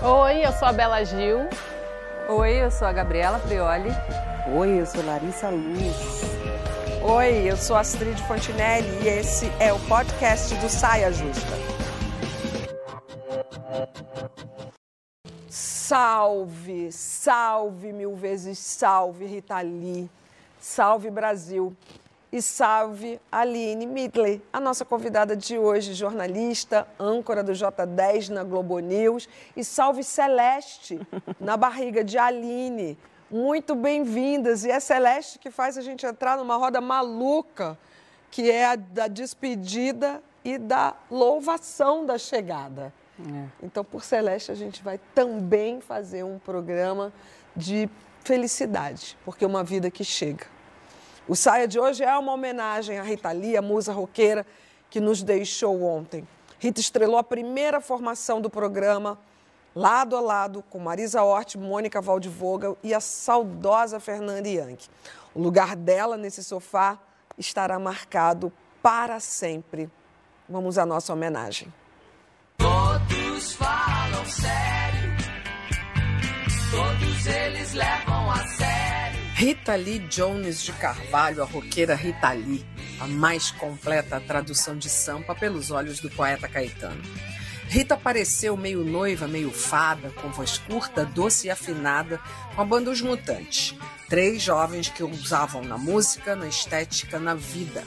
Oi, eu sou a Bela Gil. Oi, eu sou a Gabriela Prioli. Oi, eu sou Larissa Luz. Oi, eu sou Astrid Fontinelli e esse é o podcast do Saia Justa. Salve, salve mil vezes, salve Rita Lee, salve Brasil e salve Aline Midley, a nossa convidada de hoje, jornalista, âncora do J10 na Globo News e salve Celeste na barriga de Aline. Muito bem-vindas e é Celeste que faz a gente entrar numa roda maluca, que é a da despedida e da louvação da chegada. É. Então, por Celeste, a gente vai também fazer um programa de felicidade, porque é uma vida que chega. O Saia de hoje é uma homenagem à Rita Lee, a musa roqueira que nos deixou ontem. Rita estrelou a primeira formação do programa, lado a lado com Marisa Hort, Mônica Waldvogel e a saudosa Fernanda Yankee. O lugar dela nesse sofá estará marcado para sempre. Vamos à nossa homenagem. Todos falam sério, todos eles levam. Rita Lee Jones de Carvalho, a roqueira Rita Lee, a mais completa tradução de Sampa pelos olhos do poeta Caetano. Rita apareceu meio noiva, meio fada, com voz curta, doce e afinada, com a banda Os Mutantes. Três jovens que usavam na música, na estética, na vida.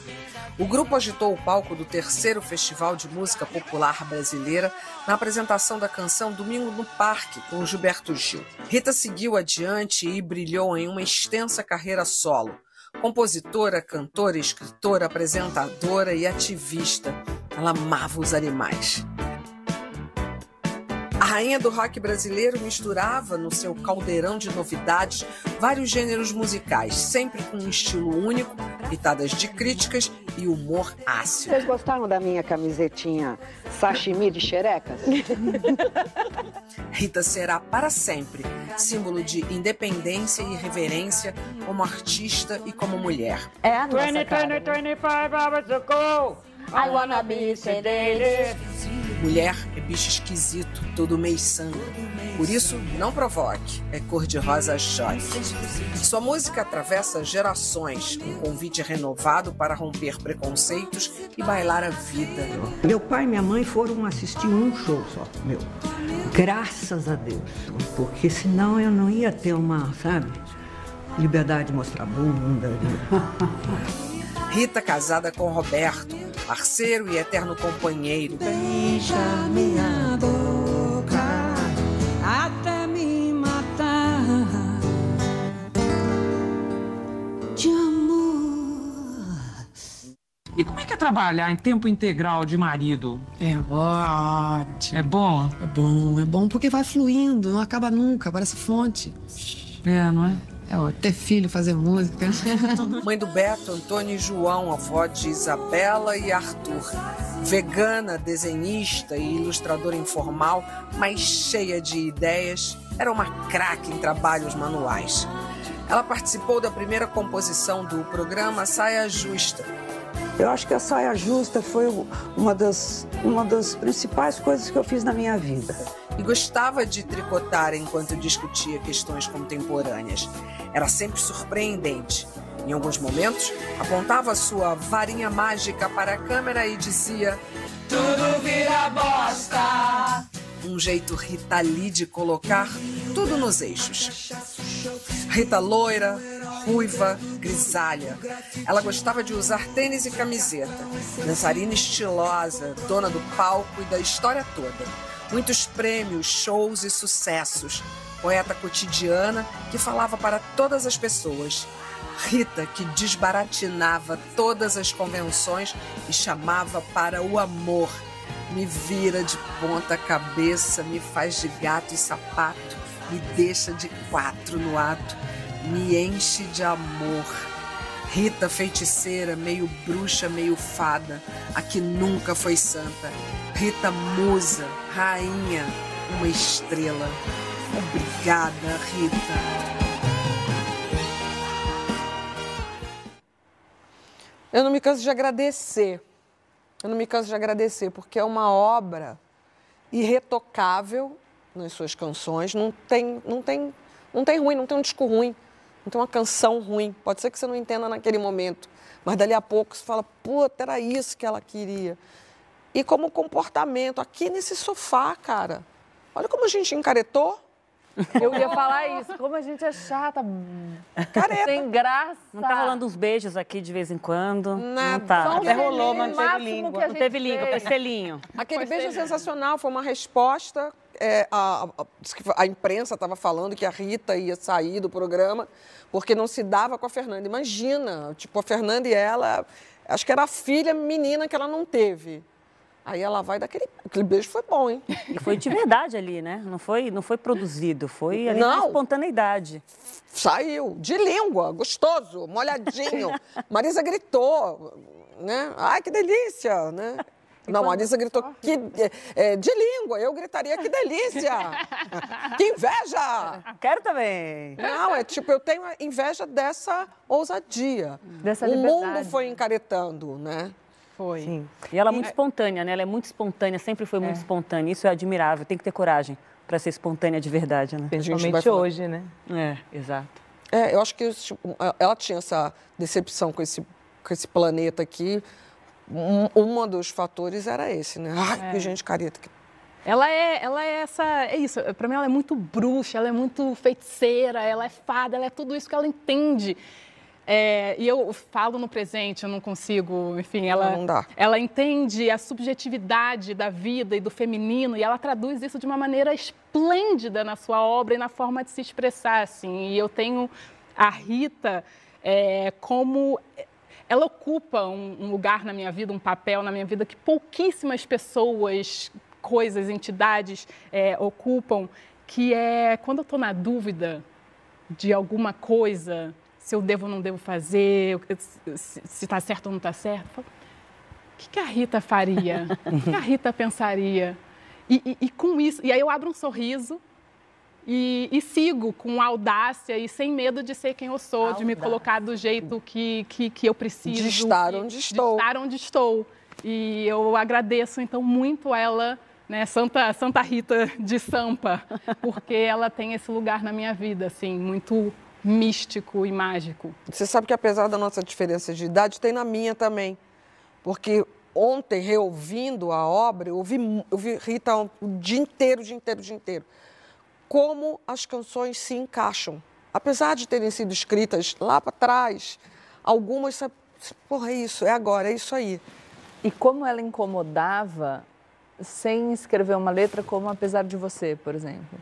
O grupo agitou o palco do terceiro Festival de Música Popular Brasileira na apresentação da canção Domingo no Parque, com Gilberto Gil. Rita seguiu adiante e brilhou em uma extensa carreira solo. Compositora, cantora, escritora, apresentadora e ativista. Ela amava os animais. A rainha do rock brasileiro misturava no seu caldeirão de novidades vários gêneros musicais, sempre com um estilo único, pitadas de críticas e humor ácido. Vocês gostaram da minha camisetinha sashimi de xerecas? Rita será para sempre símbolo de independência e reverência como artista e como mulher. É a nossa 20, cara. 20, 25 hours ago, I wanna be sedated. Mulher é bicho esquisito, todo meio sangue. Por isso, não provoque, é cor-de-rosa choque. Sua música atravessa gerações, um convite renovado para romper preconceitos e bailar a vida. Meu pai e minha mãe foram assistir um show só, meu. Graças a Deus, porque senão eu não ia ter uma, sabe, liberdade de mostrar bunda. Rita casada com Roberto, parceiro e eterno companheiro. Beija minha boca até me matar de amor. E como é que é trabalhar em tempo integral de marido? É ótimo. É bom? É bom, é bom porque vai fluindo, não acaba nunca, parece fonte. É, não é? É, ter filho, fazer música. Mãe do Beto, Antônio e João, avó de Isabela e Arthur. Vegana, desenhista e ilustradora informal, mas cheia de ideias, era uma craque em trabalhos manuais. Ela participou da primeira composição do programa Saia Justa. Eu acho que a saia justa foi uma das, uma das principais coisas que eu fiz na minha vida e gostava de tricotar enquanto discutia questões contemporâneas. Era sempre surpreendente. Em alguns momentos, apontava sua varinha mágica para a câmera e dizia: Tudo vira bosta! Um jeito Rita Lee de colocar tudo nos eixos. Rita loira, ruiva, grisalha. Ela gostava de usar tênis e camiseta. Dançarina estilosa, dona do palco e da história toda muitos prêmios, shows e sucessos. Poeta cotidiana que falava para todas as pessoas. Rita, que desbaratinava todas as convenções e chamava para o amor. Me vira de ponta cabeça, me faz de gato e sapato, me deixa de quatro no ato, me enche de amor. Rita feiticeira, meio bruxa, meio fada, a que nunca foi santa. Rita musa, rainha, uma estrela. Obrigada, Rita. Eu não me canso de agradecer. Eu não me canso de agradecer, porque é uma obra irretocável nas suas canções. Não tem, não tem, não tem ruim, não tem um disco ruim, não tem uma canção ruim. Pode ser que você não entenda naquele momento, mas dali a pouco você fala, puta, era isso que ela queria. E como comportamento, aqui nesse sofá, cara. Olha como a gente encaretou. Eu ia falar isso, como a gente é chata, Careta. sem graça. Não tá rolando uns beijos aqui de vez em quando? Nada. Não tá. Só um Até rolou, selinho, mas não teve língua. Não teve língua, foi selinho. Aquele beijo sensacional foi uma resposta. É, a, a- a imprensa estava falando que a Rita ia sair do programa porque não se dava com a Fernanda. Imagina, tipo, a Fernanda e ela, acho que era a filha menina que ela não teve. Aí ela vai daquele. Aquele beijo foi bom, hein? E foi de verdade ali, né? Não foi, não foi produzido, foi ali na Não. espontaneidade. Saiu, de língua, gostoso, molhadinho. Marisa gritou, né? Ai, que delícia, né? Não, Marisa gritou que, é, é, de língua. Eu gritaria, que delícia! que inveja! Quero também. Não, é tipo, eu tenho inveja dessa ousadia. Dessa o mundo foi encaretando, né? Foi. Sim. E ela é muito espontânea, né? Ela é muito espontânea, sempre foi muito espontânea. Isso é admirável. Tem que ter coragem para ser espontânea de verdade, né? Principalmente falar- hoje, né? É, exato. É, eu acho que tipo, ela tinha essa decepção com esse, com esse planeta aqui. Um, um dos fatores era esse, né? Ai, que gente careta. que- Ela é, ela é essa, é isso. Pra mim ela é muito bruxa, ela é muito feiticeira, ela é fada, ela é tudo isso que ela entende. É, e eu falo no presente, eu não consigo, enfim, ela, não dá. ela entende a subjetividade da vida e do feminino e ela traduz isso de uma maneira esplêndida na sua obra e na forma de se expressar, assim. E eu tenho a Rita é, como ela ocupa um, um lugar na minha vida, um papel na minha vida que pouquíssimas pessoas, coisas, entidades é, ocupam, que é quando eu estou na dúvida de alguma coisa, se eu devo ou não devo fazer, se está certo ou não está certo, o que, que a Rita faria? O que a Rita pensaria? E, e- e com isso, e aí eu abro um sorriso e, e sigo com audácia e sem medo de ser quem eu sou, de me colocar do jeito que, que, que eu preciso. De estar onde estou. De estar onde estou. E eu agradeço, então, muito ela, né, Santa, Santa Rita de Sampa, porque ela tem esse lugar na minha vida, assim, muito místico e mágico. Você sabe que apesar da nossa diferença de idade, tem na minha também. Porque ontem, reouvindo a obra, eu ouvi, eu vi Rita o dia inteiro, o dia inteiro, o dia inteiro. Como as canções se encaixam. Apesar de terem sido escritas lá para trás, algumas, porra, é isso, é agora, é isso aí. E como ela incomodava sem escrever uma letra como Apesar de Você, por exemplo.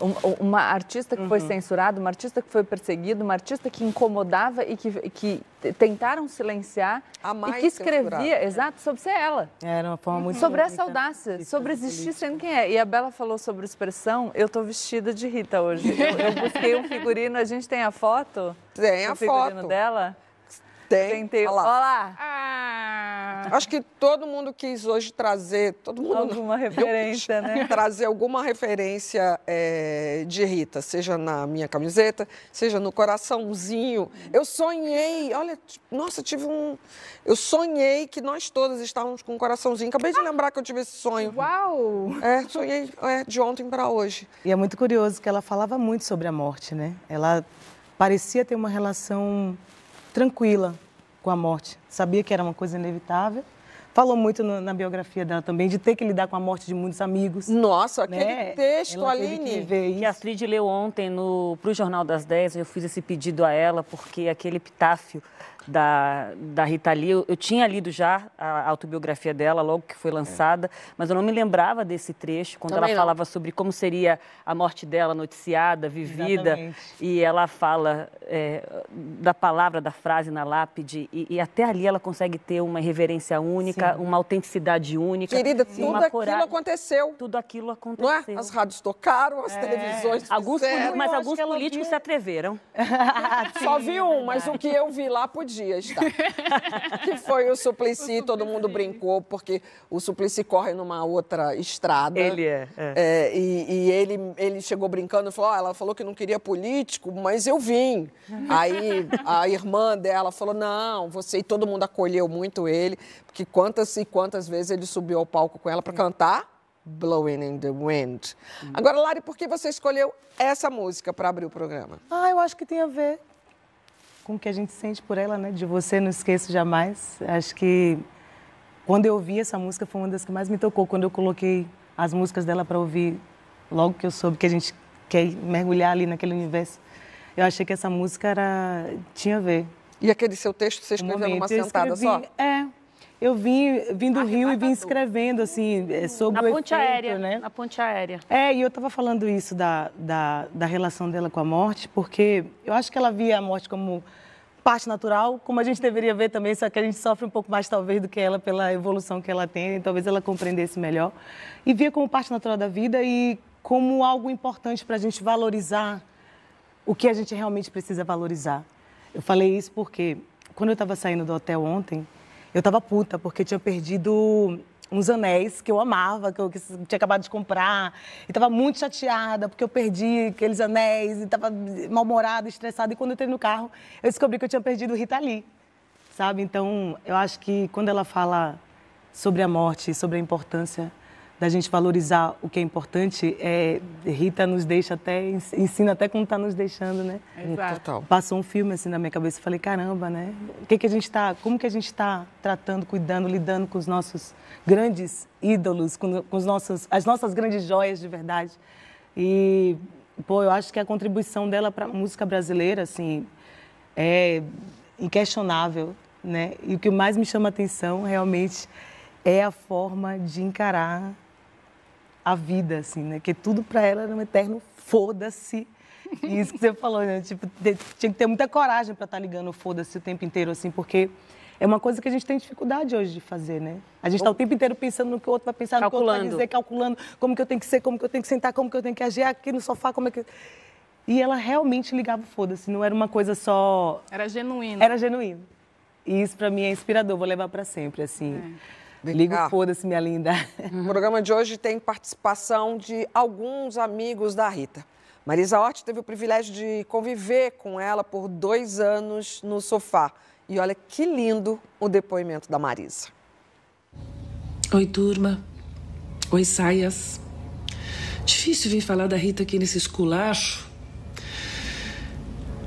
Um- Uma artista que foi censurada, uma artista que foi perseguida, uma artista que incomodava e que, que tentaram silenciar A mais e que escrevia, censurada. exato, sobre ser ela. Era uma forma muito Sobre essa audácia, sobre existir sendo quem é. E a Bela falou sobre expressão, eu tô vestida de Rita hoje. Eu, eu busquei um figurino, a gente tem a foto? Tem a do figurino foto. dela? Tem. Tentei. Olha Olha lá. lá. Ah, Acho que todo mundo quis hoje trazer, todo mundo não. Alguma referência, né? trazer alguma referência eh, de Rita, seja na minha camiseta, seja no coraçãozinho. Eu sonhei, olha, nossa, tive um. Eu sonhei que nós todas estávamos com um coraçãozinho. Acabei de lembrar que eu tive esse sonho. uau! É, sonhei é, de ontem para hoje. E é muito curioso que ela falava muito sobre a morte, né? Ela parecia ter uma relação tranquila com a morte. Sabia que era uma coisa inevitável. Falou muito no- na biografia dela também de ter que lidar com a morte de muitos amigos. Nossa, aquele né? texto, Ela que Aline. viver Que a. Astrid leu ontem no, pro Jornal das 10, eu fiz esse pedido a ela, porque aquele epitáfio da, da Rita Lee, eu, eu tinha lido já a autobiografia dela, logo que foi lançada, mas eu não me lembrava desse trecho, quando Também ela não. falava sobre como seria a morte dela noticiada, vivida, Exatamente. e ela fala é, da palavra, da frase na lápide, e, e até ali ela consegue ter uma reverência única, uma autenticidade única. Querida, e tudo uma aquilo coragem. aconteceu. Tudo aquilo Não aconteceu. é? As rádios tocaram, as televisões Alguns, mas alguns políticos se atreveram. Só vi um, mas o que eu vi lá podia estar. que foi o Suplicy, todo mundo brincou, porque o Suplicy corre numa outra estrada. Ele é, é. É, e e ele, ele chegou brincando e falou: "Ó, ela falou que não queria político, mas eu vim. Aí a irmã dela falou: não, você e todo mundo acolheu muito ele, porque quantas e quantas vezes ele subiu ao palco com ela para cantar. Blowing in the Wind. Agora, Lari, por que você escolheu essa música para abrir o programa? Ah, eu acho que tem a ver com o que a gente sente por ela, né? De você não esqueço jamais. Acho que quando eu ouvi essa música foi uma das que mais me tocou quando eu coloquei as músicas dela para ouvir. Logo que eu soube que a gente quer mergulhar ali naquele universo, eu achei que essa música era tinha a ver. E aquele seu texto você escreveu numa Eu sentada escrevi- só? É. Eu vim, vim do Rio e vim escrevendo, assim, é, sobre Na o ponte efeito, aérea, né? na ponte aérea. É, e eu estava falando isso da, da, da relação dela com a morte, porque eu acho que ela via a morte como parte natural, como a gente deveria ver também, só que a gente sofre um pouco mais, talvez, do que ela pela evolução que ela tem, e talvez ela compreendesse melhor. E via como parte natural da vida e como algo importante para a gente valorizar o que a gente realmente precisa valorizar. Eu falei isso porque, quando eu estava saindo do hotel ontem, eu estava puta, porque tinha perdido uns anéis que eu amava, que eu que tinha acabado de comprar. E estava muito chateada, porque eu perdi aqueles anéis, e estava mal-humorada, estressada. E quando eu entrei no carro, eu descobri que eu tinha perdido o Rita Lee, sabe? Então, eu acho que quando ela fala sobre a morte, sobre a importância da gente valorizar o que é importante, é, Rita nos deixa até, ensina até como está nos deixando, né? Exato. Total. Passou um filme assim na minha cabeça, eu falei, caramba, né? O que que a gente tá, como que a gente está tratando, cuidando, lidando com os nossos grandes ídolos, com, com os nossos, as nossas grandes joias de verdade. E, pô, eu acho que a contribuição dela para a música brasileira, assim, é inquestionável, né? E o que mais me chama a atenção, realmente, é a forma de encarar a vida, assim, né? Que tudo para ela era um eterno foda-se. E isso que você falou, né? Tipo, tinha que ter muita coragem para estar ligando o foda-se o tempo inteiro, assim, porque é uma coisa que a gente tem dificuldade hoje de fazer, né? A gente está o tempo inteiro pensando no que o outro vai pensar, no que o outro vai Calculando. dizer, calculando como que eu tenho que ser, como que eu tenho que sentar, como que eu tenho que agir aqui no sofá, como é que... E ela realmente ligava foda-se, não era uma coisa só... Era genuíno. Era genuíno. E isso para mim é inspirador, vou levar para sempre, assim. Vem Liga cá. o foda-se, minha linda. O programa de hoje tem participação de alguns amigos da Rita. Marisa Hort teve o privilégio de conviver com ela por dois anos no sofá. E olha que lindo o depoimento da Marisa. Oi, turma. Oi, saias. Difícil vir falar da Rita aqui nesse esculacho.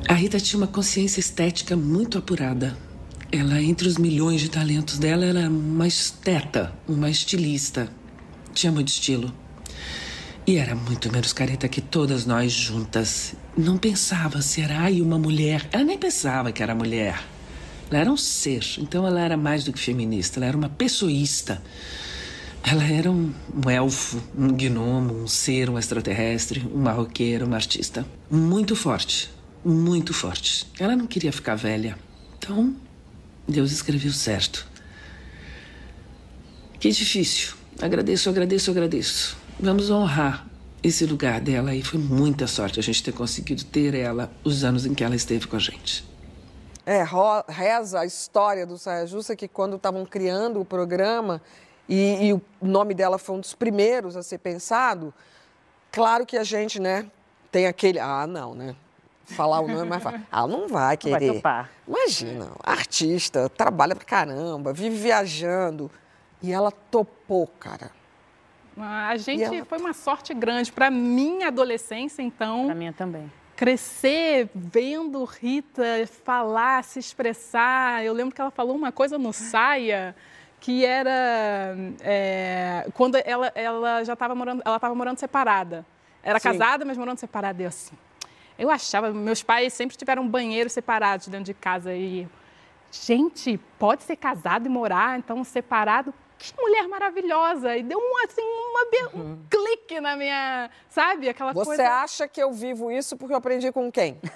A Rita tinha uma consciência estética muito apurada. Ela, entre os milhões de talentos dela, era uma esteta, uma estilista. Tinha muito estilo. E era muito menos careta que todas nós juntas. Não pensava se era ai, uma mulher. Ela nem pensava que era mulher. Ela era um ser, então ela era mais do que feminista, ela era uma pessoísta. Ela era um, um elfo, um gnomo, um ser, um extraterrestre, uma roqueira, uma artista. Muito forte, muito forte. Ela não queria ficar velha. Então, Deus escreveu certo. Que difícil. Agradeço, agradeço, agradeço. Vamos honrar esse lugar dela e foi muita sorte a gente ter conseguido ter ela os anos em que ela esteve com a gente. É, reza a história do Saia Justa que quando estavam criando o programa e, e o nome dela foi um dos primeiros a ser pensado, claro que a gente, né, tem aquele, ah, não, né? Falar o nome é mais fácil. Ah, não vai Não vai querer. topar. Imagina, artista, trabalha pra caramba, vive viajando. E ela topou, cara. A gente E ela- foi uma sorte grande. Para minha adolescência, então, Pra minha também. crescer vendo Rita falar, se expressar. Eu lembro que ela falou uma coisa no Saia que era é, quando ela, ela já estava morando, ela estava morando separada. Era Sim. casada, mas morando separada. Eu assim, eu achava, meus pais sempre tiveram banheiros separados dentro de casa e gente, pode ser casado e morar então separado. Que mulher maravilhosa! E deu um, assim, uma um clique na minha, sabe? Aquela Você coisa. acha que eu vivo isso porque eu aprendi com quem?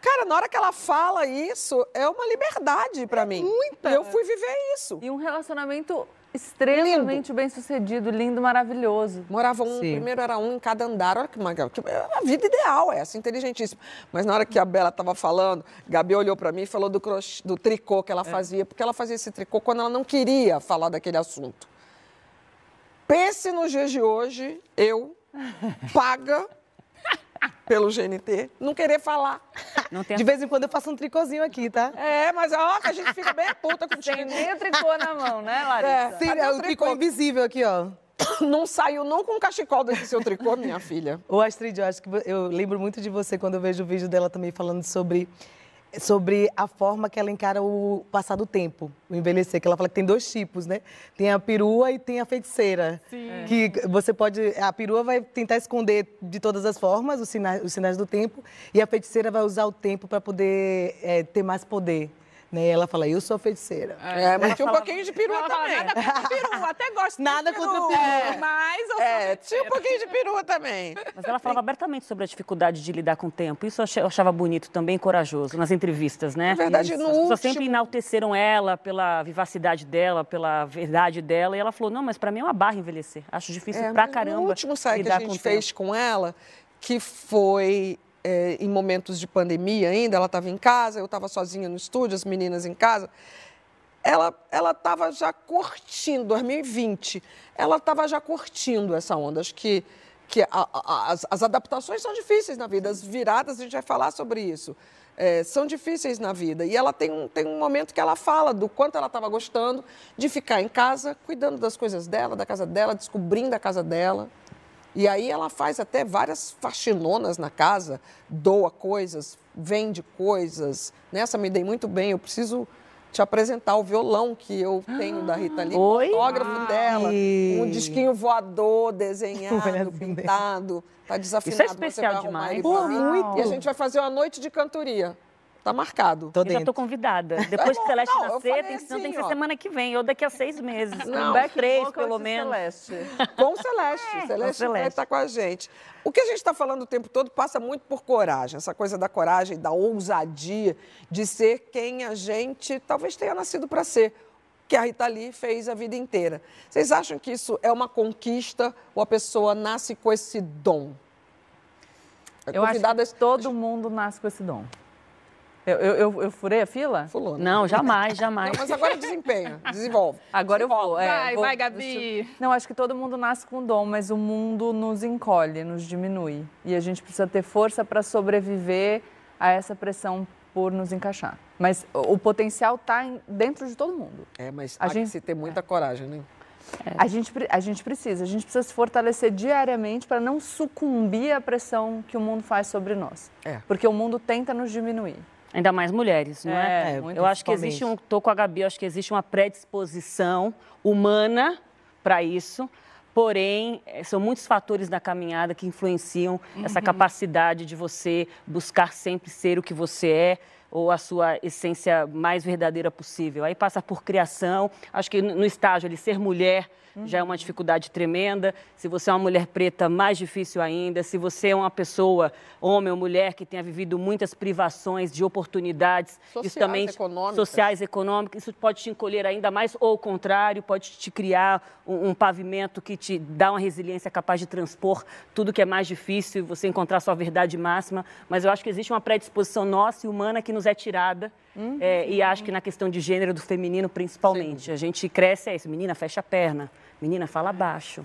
Cara, na hora que ela fala isso, é uma liberdade pra mim. muita. Eu fui viver isso. E um relacionamento extremamente bem sucedido, lindo, maravilhoso. Morava um, Sim. primeiro era um em cada andar. Olha que magal. que- é A vida ideal, essa, inteligentíssima. Mas na hora que a Bela estava falando, Gabi olhou para mim e falou do, crochê, do tricô que ela fazia, porque ela fazia esse tricô quando ela não queria falar daquele assunto. Pense nos dias de hoje, eu, paga, pelo GNT, não querer falar. Não tem De vez em quando eu faço um tricôzinho aqui, tá? É, mas ó, que a gente fica bem puta contigo. Tem nem o tricô na mão, né, É, Larissa? Sim, cadê é o o tricô invisível aqui, ó. Não saiu não com cachecol desse seu tricô, minha filha. Ô, Astrid, eu acho que eu lembro muito de você quando eu vejo o vídeo dela também falando sobre, sobre a forma que ela encara o passar do tempo, o envelhecer. Que ela fala que tem dois tipos, né? Tem a perua e tem a feiticeira. Sim. Que você pode. A perua vai tentar esconder de todas as formas os sinais, os sinais do tempo, e a feiticeira vai usar o tempo para poder eh, ter mais poder. Né? E ela fala, eu sou feiticeira. É, mas tinha um pouquinho de perua Ela fala, também. nada contra perua, até gosto Nada de contra perua, perua. mas eu sou É, tinha um pouquinho de perua também. Mas ela falava abertamente sobre a dificuldade de lidar com o tempo. Isso eu achava bonito também, e corajoso, nas entrevistas, né? Na verdade, Isso. no As pessoas último- sempre enalteceram ela pela vivacidade dela, pela verdade dela. E ela falou, não, mas para mim é uma barra envelhecer. Acho difícil É, pra caramba No último site que a gente fez tempo. com ela, que foi é, em momentos de pandemia ainda, ela estava em casa, eu estava sozinha no estúdio, as meninas em casa. Ela estava já curtindo, 2020, ela estava já curtindo essa onda. Acho que, que a- a- as, as adaptações são difíceis na vida, as viradas, a gente vai falar sobre isso. é, são difíceis na vida. E ela tem um, tem um momento que ela fala do quanto ela estava gostando de ficar em casa, cuidando das coisas dela, da casa dela, descobrindo a casa dela. E aí ela faz até várias faxinonas na casa, doa coisas, vende coisas. Nessa me dei muito bem, eu preciso te apresentar o violão que eu tenho da Rita Lee, Oi? o autógrafo dela, um disquinho voador, desenhado, pintado, tá desafinado. Isso é especial demais. Pô, muito. E a gente vai fazer uma noite de cantoria. Tá marcado. Tô Eu já estou convidada. Depois que bom, Celeste não, nascer, tem, assim, tem que ser ó. semana que vem, ou daqui a seis meses. Não. Um Back três, pelo menos. Celeste. Com o Celeste. com Celeste vai Celeste. estar com a gente. O que a gente está falando o tempo todo passa muito por coragem, essa coisa da coragem, da ousadia de ser quem a gente talvez tenha nascido para ser, que a Rita Lee fez a vida inteira. Vocês acham que isso é uma conquista ou a pessoa nasce com esse dom? Eu acho que todo mundo nasce com esse dom. Eu, eu, eu, eu furei a fila? fulano. Não, jamais, jamais. Não, mas agora desempenha, desenvolve. Agora eu vou. é, Vai, vou- vai, Gabi. Não, acho que todo mundo nasce com dom, mas o mundo nos encolhe, nos diminui. E a gente precisa ter força para sobreviver a essa pressão por nos encaixar. Mas o potencial está dentro de todo mundo. É, mas A há gente- que se ter muita coragem, né? A, gente, a gente precisa, a gente precisa se fortalecer diariamente para não sucumbir à pressão que o mundo faz sobre nós. É. Porque o mundo tenta nos diminuir. Ainda mais mulheres, não é? É, muito eu acho que existe um, tô com a Gabi, eu acho que existe uma predisposição humana para isso. Porém, eh, são muitos fatores na caminhada que influenciam essa capacidade de você buscar sempre ser o que você é ou a sua essência mais verdadeira possível. Aí passa por criação. Acho que no estágio ali, ser mulher já é uma dificuldade tremenda. Se você é uma mulher preta, mais difícil ainda. Se você é uma pessoa, homem ou mulher, que tenha vivido muitas privações de oportunidades, isso Sociais, também econômicas. sociais, econômicas, isso pode te encolher ainda mais, ou o contrário, pode te criar um, um pavimento que te dá uma resiliência capaz de transpor tudo que é mais difícil, e você encontrar sua verdade máxima. Mas eu acho que existe uma predisposição nossa e humana que nos é tirada. é, e acho que na questão de gênero, do feminino principalmente. A gente cresce, é isso, menina, fecha a perna, menina, fala baixo.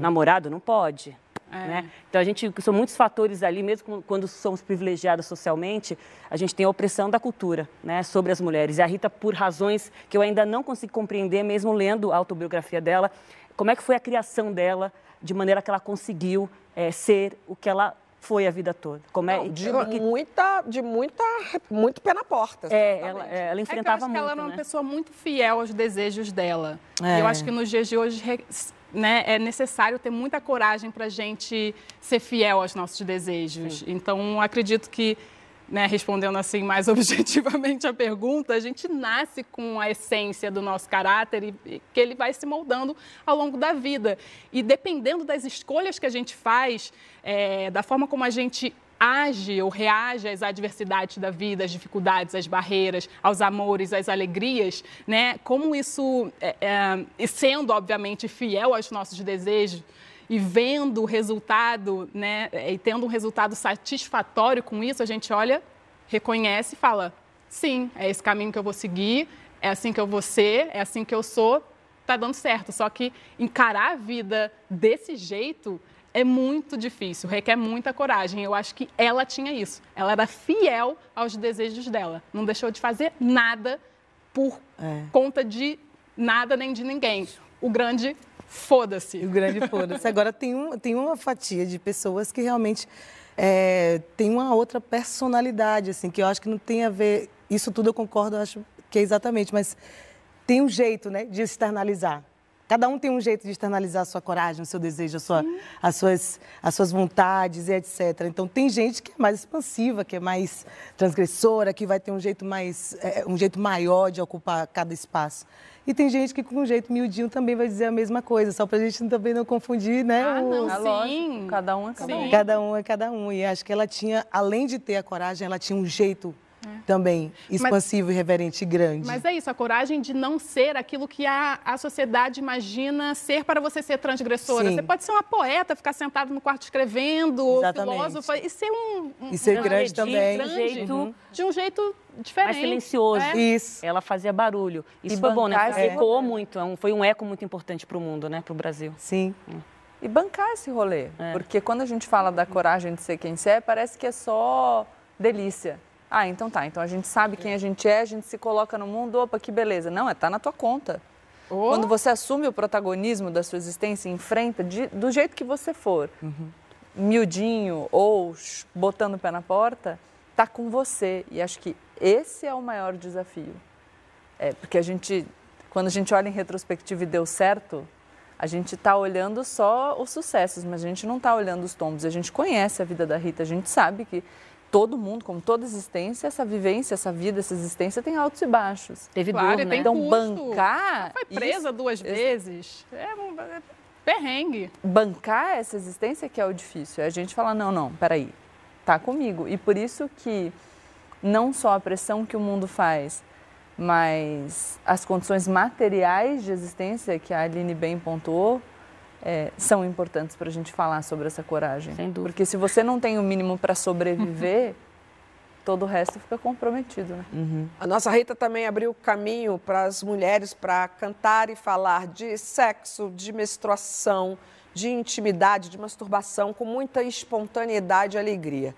Namorado não pode. Né? Então, a gente, são muitos fatores ali, mesmo quando somos privilegiadas socialmente, a gente tem a opressão da cultura né, sobre as mulheres. E a Rita, por razões que eu ainda não consigo compreender, mesmo lendo a autobiografia dela, como é que foi a criação dela, de maneira que ela conseguiu eh, ser o que ela foi a vida toda. Como é, Não, de e que- muita, de muita, muito pé na porta. é, ela, ela É que eu enfrentava acho que muito, ela era uma né? pessoa muito fiel aos desejos dela. É. E eu acho que nos dias de hoje né, é necessário ter muita coragem para a gente ser fiel aos nossos desejos. Então, acredito que, né, respondendo assim mais objetivamente a pergunta, a gente nasce com a essência do nosso caráter e, e que ele vai se moldando ao longo da vida. E dependendo das escolhas que a gente faz, é, da forma como a gente age ou reage às adversidades da vida, às dificuldades, às barreiras, aos amores, às alegrias, né? Como isso, é, é, sendo obviamente fiel aos nossos desejos e vendo o resultado, né? E tendo um resultado satisfatório com isso, a gente olha, reconhece e fala: sim, é esse caminho que eu vou seguir, é assim que eu vou ser, é assim que eu sou, tá dando certo. Só que encarar a vida desse jeito é muito difícil, requer muita coragem. Eu acho que ela tinha isso. Ela era fiel aos desejos dela. Não deixou de fazer nada por É. conta de nada nem de ninguém. O grande foda-se. O grande foda-se. Agora tem, um, tem uma fatia de pessoas que realmente é, tem uma outra personalidade, assim, que eu acho que não tem a ver. Isso tudo eu concordo, eu acho que é exatamente, mas tem um jeito, né, de externalizar. Cada um tem um jeito de externalizar a sua coragem, o seu desejo, a sua, as, suas, as suas vontades e etc. Então tem gente que é mais expansiva, que é mais transgressora, que vai ter um jeito mais, é, um jeito maior de ocupar cada espaço. E tem gente que com um jeito miudinho também vai dizer a mesma coisa, só para a gente também não confundir, né? Ah, o- não, Ah, sim. lógico, cada um é cada um. Cada um é cada um. E acho que ela tinha, além de ter a coragem, ela tinha um jeito também expansivo, irreverente e grande. Mas é isso, a coragem de não ser aquilo que a, a sociedade imagina ser para você ser transgressora. Sim. Você pode ser uma poeta, ficar sentado no quarto escrevendo, ou Exatamente. filósofa, e ser um, um E ser um grande também. grande, jeito- Uhum. de um jeito diferente. mais silencioso. É. Isso. Ela fazia barulho. Isso E foi bom, né? Porque ecoou muito. é Foi um eco muito importante para o mundo, né? Para o Brasil. Sim. E bancar esse rolê. É. Porque quando a gente fala da coragem de ser quem você é, parece que é só delícia. Ah, então tá. Então a gente sabe quem a gente é, a gente se coloca no mundo, opa, que beleza. Não, é tá na tua conta. Oh. Quando você assume o protagonismo da sua existência e enfrenta de- do jeito que você for, miudinho ou botando o pé na porta, tá com você. E acho que esse é o maior desafio. É, porque a gente, quando a gente olha em retrospectiva e deu certo, a gente está olhando só os sucessos, mas a gente não está olhando os tombos. A gente conhece a vida da Rita, a gente sabe que todo mundo, como toda existência, essa vivência, essa vida, essa existência tem altos e baixos. Teve Claro, dor, e né? tem Então, custo. bancar. Foi presa isso- duas vezes. É um é perrengue. bancar essa existência que é o difícil. É a gente falar, não, não, peraí, tá comigo. E por isso que não só a pressão que o mundo faz, mas as condições materiais de existência que a Aline bem pontuou, é, são importantes para a gente falar sobre essa coragem. Sem dúvida. Porque se você não tem o mínimo para sobreviver, todo o resto fica comprometido, né? A nossa Rita também abriu caminho para as mulheres para cantar e falar de sexo, de menstruação, de intimidade, de masturbação, com muita espontaneidade e alegria.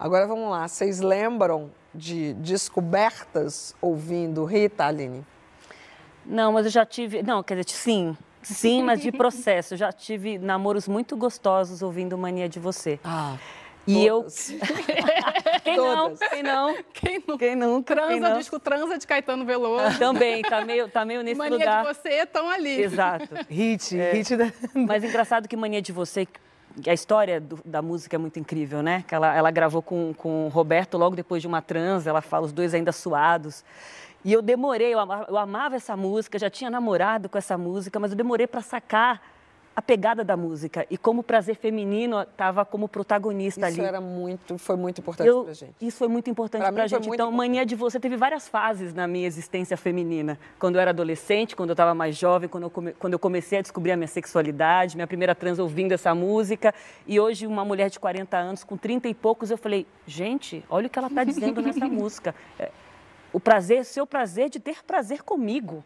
Agora vamos lá, vocês lembram de descobertas ouvindo Rita, Aline? Não, mas eu já tive. Não, quer dizer, sim. Sim, mas de processo. Eu já tive namoros muito gostosos ouvindo Mania de Você. Ah, E eu. todas. Quem não? Quem não? Quem não Quem nunca? quem transa, não? disco transa de Caetano Veloso. Também, tá meio, tá meio nesse Mania lugar. de você estão ali. Exato. Hit, hit da... Mas engraçado que Mania de Você, que a história do- da música é muito incrível, né? Que ela, ela gravou com, com o Roberto logo depois de uma trans, ela fala os dois ainda suados. E eu demorei, eu amava, eu amava essa música, já tinha namorado com essa música, mas eu demorei para sacar a pegada da música e como o prazer feminino estava como protagonista Isso ali. era muito, foi muito importante pra gente. Isso foi muito importante Pra pra, mim foi gente. Então, Mania de Você teve várias fases na minha existência feminina. Quando eu era adolescente, quando eu estava mais jovem, quando eu, come- quando eu comecei a descobrir a minha sexualidade, minha primeira trans ouvindo essa música. E hoje, uma mulher de 40 anos, com 30 e poucos, eu falei, gente, olha o que ela está dizendo nessa música. É, o prazer, seu prazer de ter prazer comigo.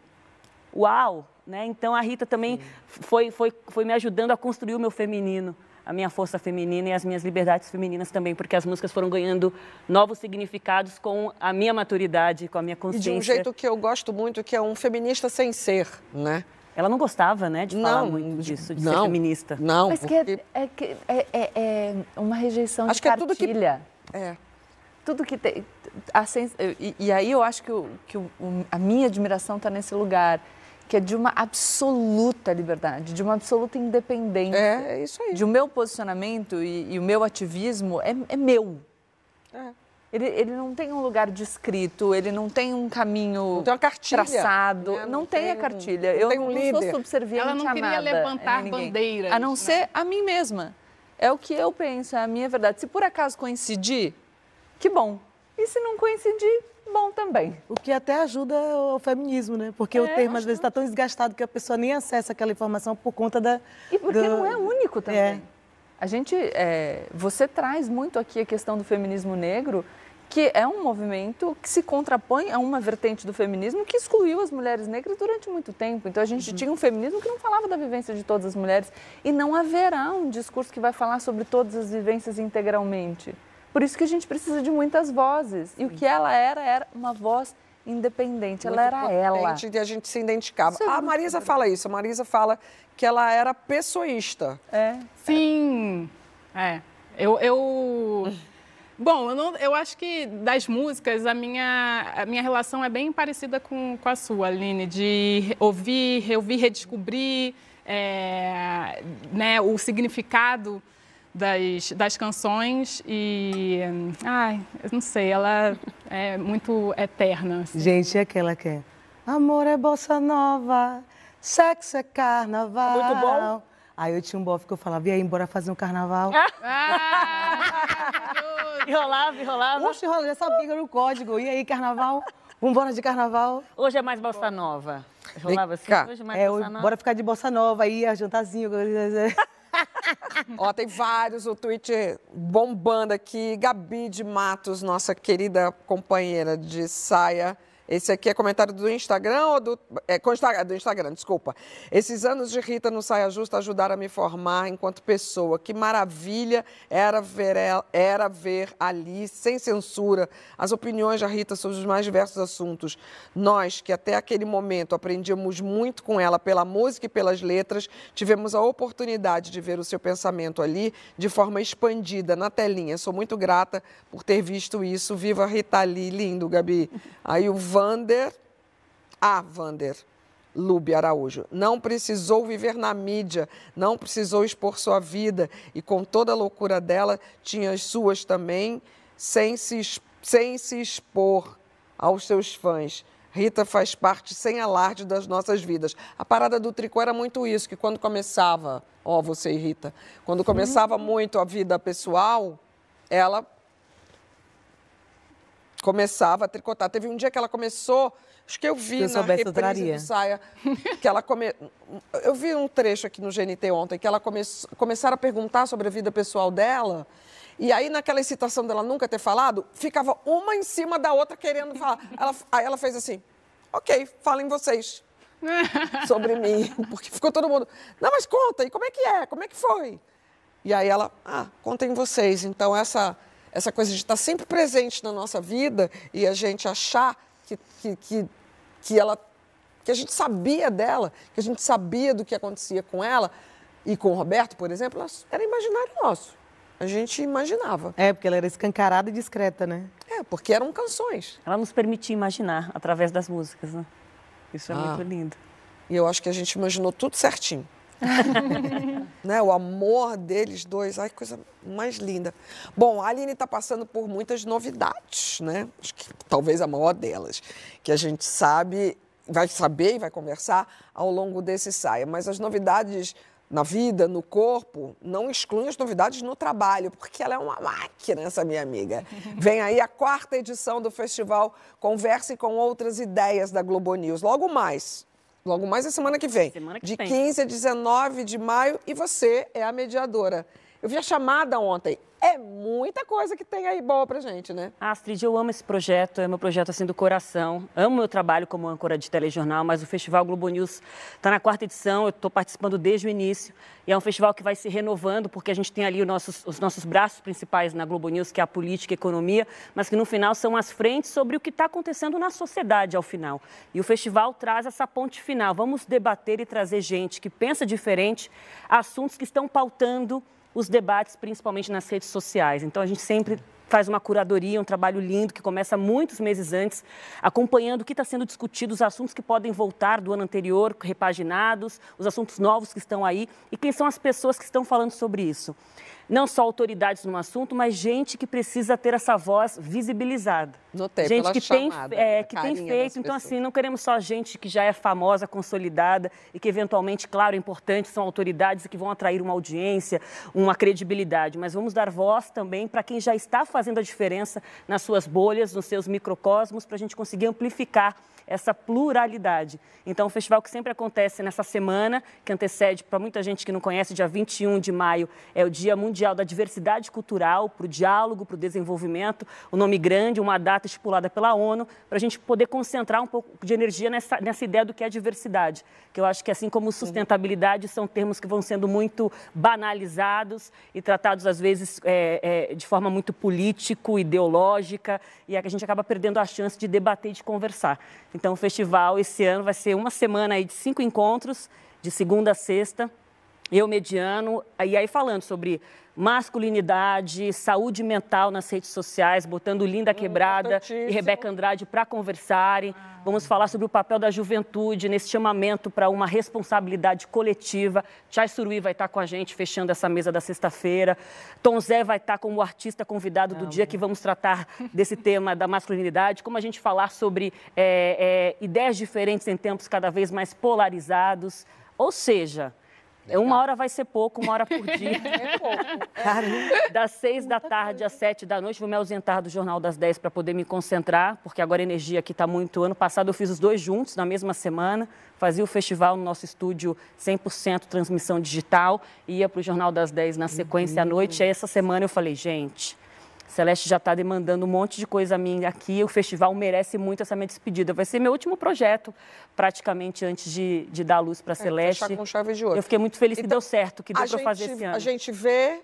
Uau! Né? Então, a Rita também foi, foi, foi me ajudando a construir o meu feminino, a minha força feminina e as minhas liberdades femininas também, porque as músicas foram ganhando novos significados com a minha maturidade, com a minha E consciência. de um jeito que eu gosto muito, que é um feminista sem ser, né? Ela não gostava, né, de falar Não, muito de- disso, de não. ser feminista. Não, Mas que é, porque... é, é, é- é uma rejeição Acho de que é tudo que- cartilha. É. tudo que tem. Sens- e, e aí eu acho que, o- que o- o- a minha admiração está nesse lugar, que é de uma absoluta liberdade, de uma absoluta independência. É, é isso aí. De o meu posicionamento e, e o meu ativismo é, é meu. É. Ele, ele não tem um lugar descrito, ele não tem um caminho Não tem uma cartilha. traçado, né? não, tem a cartilha. não eu tem um não líder. sou subserviente Ela não queria nada, levantar a ninguém. bandeiras, A não né? ser a mim mesma. É o que eu penso, é a minha verdade. Se por acaso coincidir, que bom. E se não coincidir, bom também. O que até ajuda o feminismo, né? Porque o termo às vezes está tão desgastado que a pessoa nem acessa aquela informação por conta da. E porque do- não é único também. É. A gente, é, você traz muito aqui a questão do feminismo negro, porque é um movimento que se contrapõe a uma vertente do feminismo que excluiu as mulheres negras durante muito tempo. Então a gente uhum. tinha um feminismo que não falava da vivência de todas as mulheres e não haverá um discurso que vai falar sobre todas as vivências integralmente. Por isso que a gente precisa de muitas vozes. Sim. E o que ela era era uma voz independente, Muito ela era ela. E a gente se identificava. É a Marisa fala isso, a Marisa fala que ela era pessoísta. É. Sim. É. Eu, eu... Bom, eu, não, eu, acho que das músicas, a minha, a minha relação é bem parecida com, com a sua, Aline, de ouvir, reouvir, redescobrir é, né, o significado das, das canções e. Ai, eu não sei, ela é muito eterna. Assim. Gente, é aquela que é. Amor é bossa nova, sexo é carnaval. Muito bom. Aí eu tinha um bofe que eu falava, e aí, embora fazer um carnaval? Ah, enrolava, enrolava. Oxe, enrolava, já sabia no código. E aí, carnaval? Vambora de carnaval? Hoje é mais bossa nova. Rolava assim, hoje é mais é, bossa nova. Bora ficar de bossa nova aí, a jantarzinho. Ó, tem vários, o Twitter bombando aqui. Gabi de Matos, nossa querida companheira de saia esse aqui é comentário do Instagram ou do. É, do Instagram, desculpa. Esses anos de Rita no Saia Justa ajudaram a me formar enquanto pessoa. Que maravilha era ver, era ver ali, sem censura, as opiniões da Rita sobre os mais diversos assuntos. Nós, que até aquele momento aprendíamos muito com ela pela música e pelas letras, tivemos a oportunidade de ver o seu pensamento ali de forma expandida na telinha. Sou muito grata por ter visto isso. Viva Rita Lee, lindo, Gabi. Aí o Vander, a Vander Lube Araújo, não precisou viver na mídia, não precisou expor sua vida e com toda a loucura dela, tinha as suas também, sem se, sem se expor aos seus fãs. Rita faz parte sem alarde das nossas vidas. A parada do tricô era muito isso, que quando começava, ó, você e Rita, quando começava muito a vida pessoal, ela começava a tricotar. Teve um dia que ela começou, acho que eu vi eu na reprise do saia, que ela come... eu vi um trecho aqui no GNT ontem que ela come... começaram a perguntar sobre a vida pessoal dela. E aí, naquela excitação dela nunca ter falado, ficava uma em cima da outra querendo falar. Ela... Aí ela fez assim: ok, falem vocês sobre mim. Porque ficou todo mundo. Não, mas conta, e como é que é? Como é que foi? E aí ela, ah, contem vocês. Então, essa essa coisa de estar sempre presente na nossa vida e a gente achar que, que, que, que ela que a gente sabia dela, que a gente sabia do que acontecia com ela e com o Roberto, por exemplo, era imaginário nosso. A gente imaginava. É, porque ela era escancarada e discreta, né? É, porque eram canções. Ela nos permitia imaginar através das músicas, né? Isso é ah. muito lindo. E eu acho que a gente imaginou tudo certinho. né? O amor deles dois, ai, coisa mais linda. Bom, a Aline está passando por muitas novidades, né? Acho que talvez a maior delas, que a gente sabe, vai saber e vai conversar ao longo desse saia. Mas as novidades na vida, no corpo, não excluem as novidades no trabalho, porque ela é uma máquina, essa minha amiga. Vem aí a quarta edição do festival Converse com Outras Ideias da Globo News. Logo mais, Logo mais a semana que vem. Semana que de vem. 15 a 19 de maio e você é a mediadora. Eu vi a chamada ontem. É muita coisa que tem aí boa pra gente, né? Astrid, eu amo esse projeto, é meu projeto assim do coração. Amo meu trabalho como âncora de telejornal, mas o Festival Globo News está na quarta edição, eu estou participando desde o início. E é um festival que vai se renovando, porque a gente tem ali os nossos, os nossos braços principais na Globo News, que é a política e a economia, mas que no final são as frentes sobre o que está acontecendo na sociedade ao final. E o festival traz essa ponte final. Vamos debater e trazer gente que pensa diferente, assuntos que estão pautando os debates, principalmente nas redes sociais. Então, a gente sempre faz uma curadoria, um trabalho lindo que começa muitos meses antes, acompanhando o que está sendo discutido, os assuntos que podem voltar do ano anterior, repaginados, os assuntos novos que estão aí e quem são as pessoas que estão falando sobre isso não só autoridades no assunto, mas gente que precisa ter essa voz visibilizada. Notei, gente que chamada, tem, é, que tem feito. Então, assim, não queremos só gente que já é famosa, consolidada e que, eventualmente, claro, é importante, são autoridades que vão atrair uma audiência, uma credibilidade, mas vamos dar voz também para quem já está fazendo a diferença nas suas bolhas, nos seus microcosmos, para a gente conseguir amplificar essa pluralidade. Então, o festival que sempre acontece nessa semana, que antecede, para muita gente que não conhece, dia 21 de maio, é o Dia Mundial da Diversidade Cultural, para o diálogo, para o desenvolvimento. O nome grande, uma data estipulada pela ONU, para a gente poder concentrar um pouco de energia nessa, nessa ideia do que é diversidade. Que eu acho que, assim como sustentabilidade, são termos que vão sendo muito banalizados e tratados, às vezes, é, é, de forma muito político, ideológica, e a gente acaba perdendo a chance de debater e de conversar. Então, o festival esse ano vai ser uma semana aí de cinco encontros, de segunda a sexta, eu mediano, e aí falando sobre masculinidade, saúde mental nas redes sociais, botando Linda Quebrada e Rebeca Andrade para conversarem. Vamos falar sobre o papel da juventude nesse chamamento para uma responsabilidade coletiva. Chay Surui vai estar com a gente fechando essa mesa da sexta-feira. Tom Zé vai estar como artista convidado do dia que vamos tratar desse tema da masculinidade, como a gente falar sobre é, é, ideias diferentes em tempos cada vez mais polarizados. Ou seja, Legal. Uma hora vai ser pouco, uma hora por dia. É pouco. Das seis da tarde às sete da noite, vou me ausentar do Jornal das Dez para poder me concentrar, porque agora a energia aqui está muito. Ano passado eu fiz os dois juntos, na mesma semana. Fazia o festival no nosso estúdio 100% transmissão digital, ia para o Jornal das Dez na sequência à noite. E aí, essa semana eu falei, gente, Celeste já está demandando um monte de coisa a mim aqui. O festival merece muito essa minha despedida. Vai ser meu último projeto, praticamente antes de, de dar a luz para a é, Celeste. com chave de ouro. Eu fiquei muito feliz então, que deu certo, que deu para fazer esse ano. A gente vê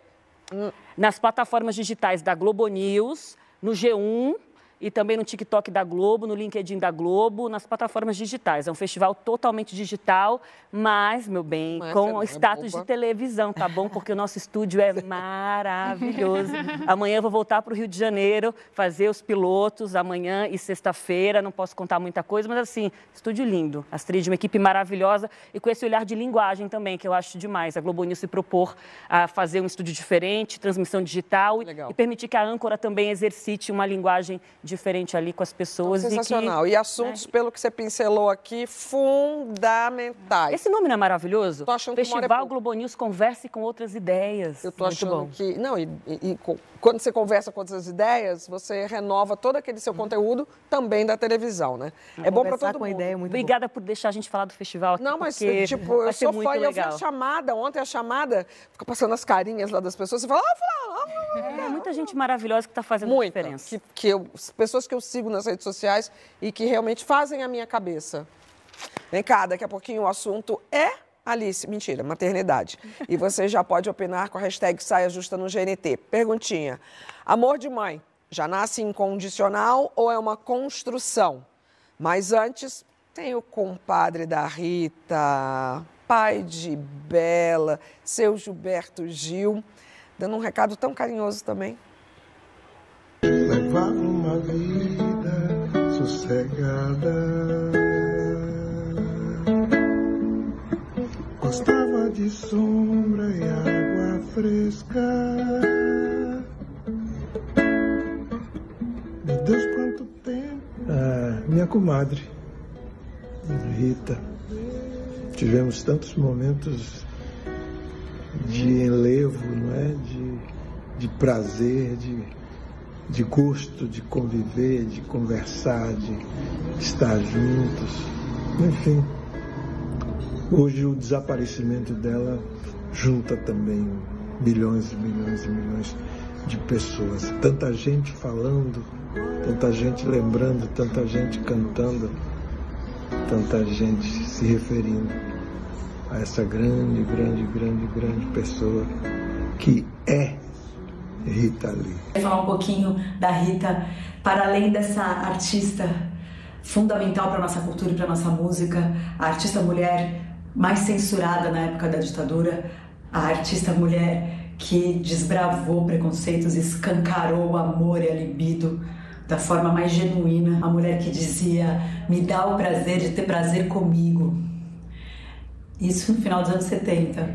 nas plataformas digitais da Globo News, no G1 e também no TikTok da Globo, no LinkedIn da Globo, nas plataformas digitais. É um festival totalmente digital, mas, meu bem, mas com é, status é de televisão, tá bom? Porque o nosso estúdio é maravilhoso. Amanhã eu vou voltar para o Rio de Janeiro, fazer os pilotos, amanhã e sexta-feira. Não posso contar muita coisa, mas assim, estúdio lindo. Astrid, uma equipe maravilhosa e com esse olhar de linguagem também, que eu acho demais. A Globo News se propor a fazer um estúdio diferente, transmissão digital e permitir que a âncora também exercite uma linguagem diferente ali com as pessoas. Então, sensacional. E, que, e assuntos, né? pelo que você pincelou aqui, fundamentais. Esse nome não é maravilhoso? Tô achando Festival que é Globo News Converse com Outras Ideias. Eu tô Muito achando bom. que... Não, e, e, e, quando você conversa com outras ideias, você renova todo aquele seu conteúdo também da televisão, né? É bom para todo mundo. Ideia muito Obrigada por deixar a gente falar do festival aqui, Não, mas, tipo, eu sou fã e eu vi a chamada, ontem a chamada, fica passando as carinhas lá das pessoas, você fala... Ah, fala, ah, ah, é, muita gente maravilhosa que está fazendo Muita, diferença. Que, que eu, pessoas que eu sigo nas redes sociais e que realmente fazem a minha cabeça. Vem cá, daqui a pouquinho o assunto é Alice, mentira, maternidade. E você já pode opinar com a hashtag Saia Justa no GNT. Perguntinha: amor de mãe já nasce incondicional ou é uma construção? Mas antes, tem o compadre da Rita, pai de Bela, seu Gilberto Gil, dando um recado tão carinhoso também. Levar sossegada Gostava de sombra e água fresca. Meu Deus, quanto tempo! Ah, minha comadre, Rita. Tivemos tantos momentos de enlevo, não é? De, de prazer, de, de gosto de conviver, de conversar, de estar juntos. Enfim Hoje o desaparecimento dela junta também milhões e milhões e milhões de pessoas. Tanta gente falando, tanta gente lembrando, tanta gente cantando, tanta gente se referindo a essa grande, grande, grande, grande pessoa que é Rita Lee. Vou falar um pouquinho da Rita, para além dessa artista fundamental para nossa cultura e para nossa música, a artista mulher mais censurada na época da ditadura, a artista mulher que desbravou preconceitos, escancarou o amor e a libido da forma mais genuína, a mulher que dizia: "Me dá o prazer de ter prazer comigo". Isso no final dos anos 70.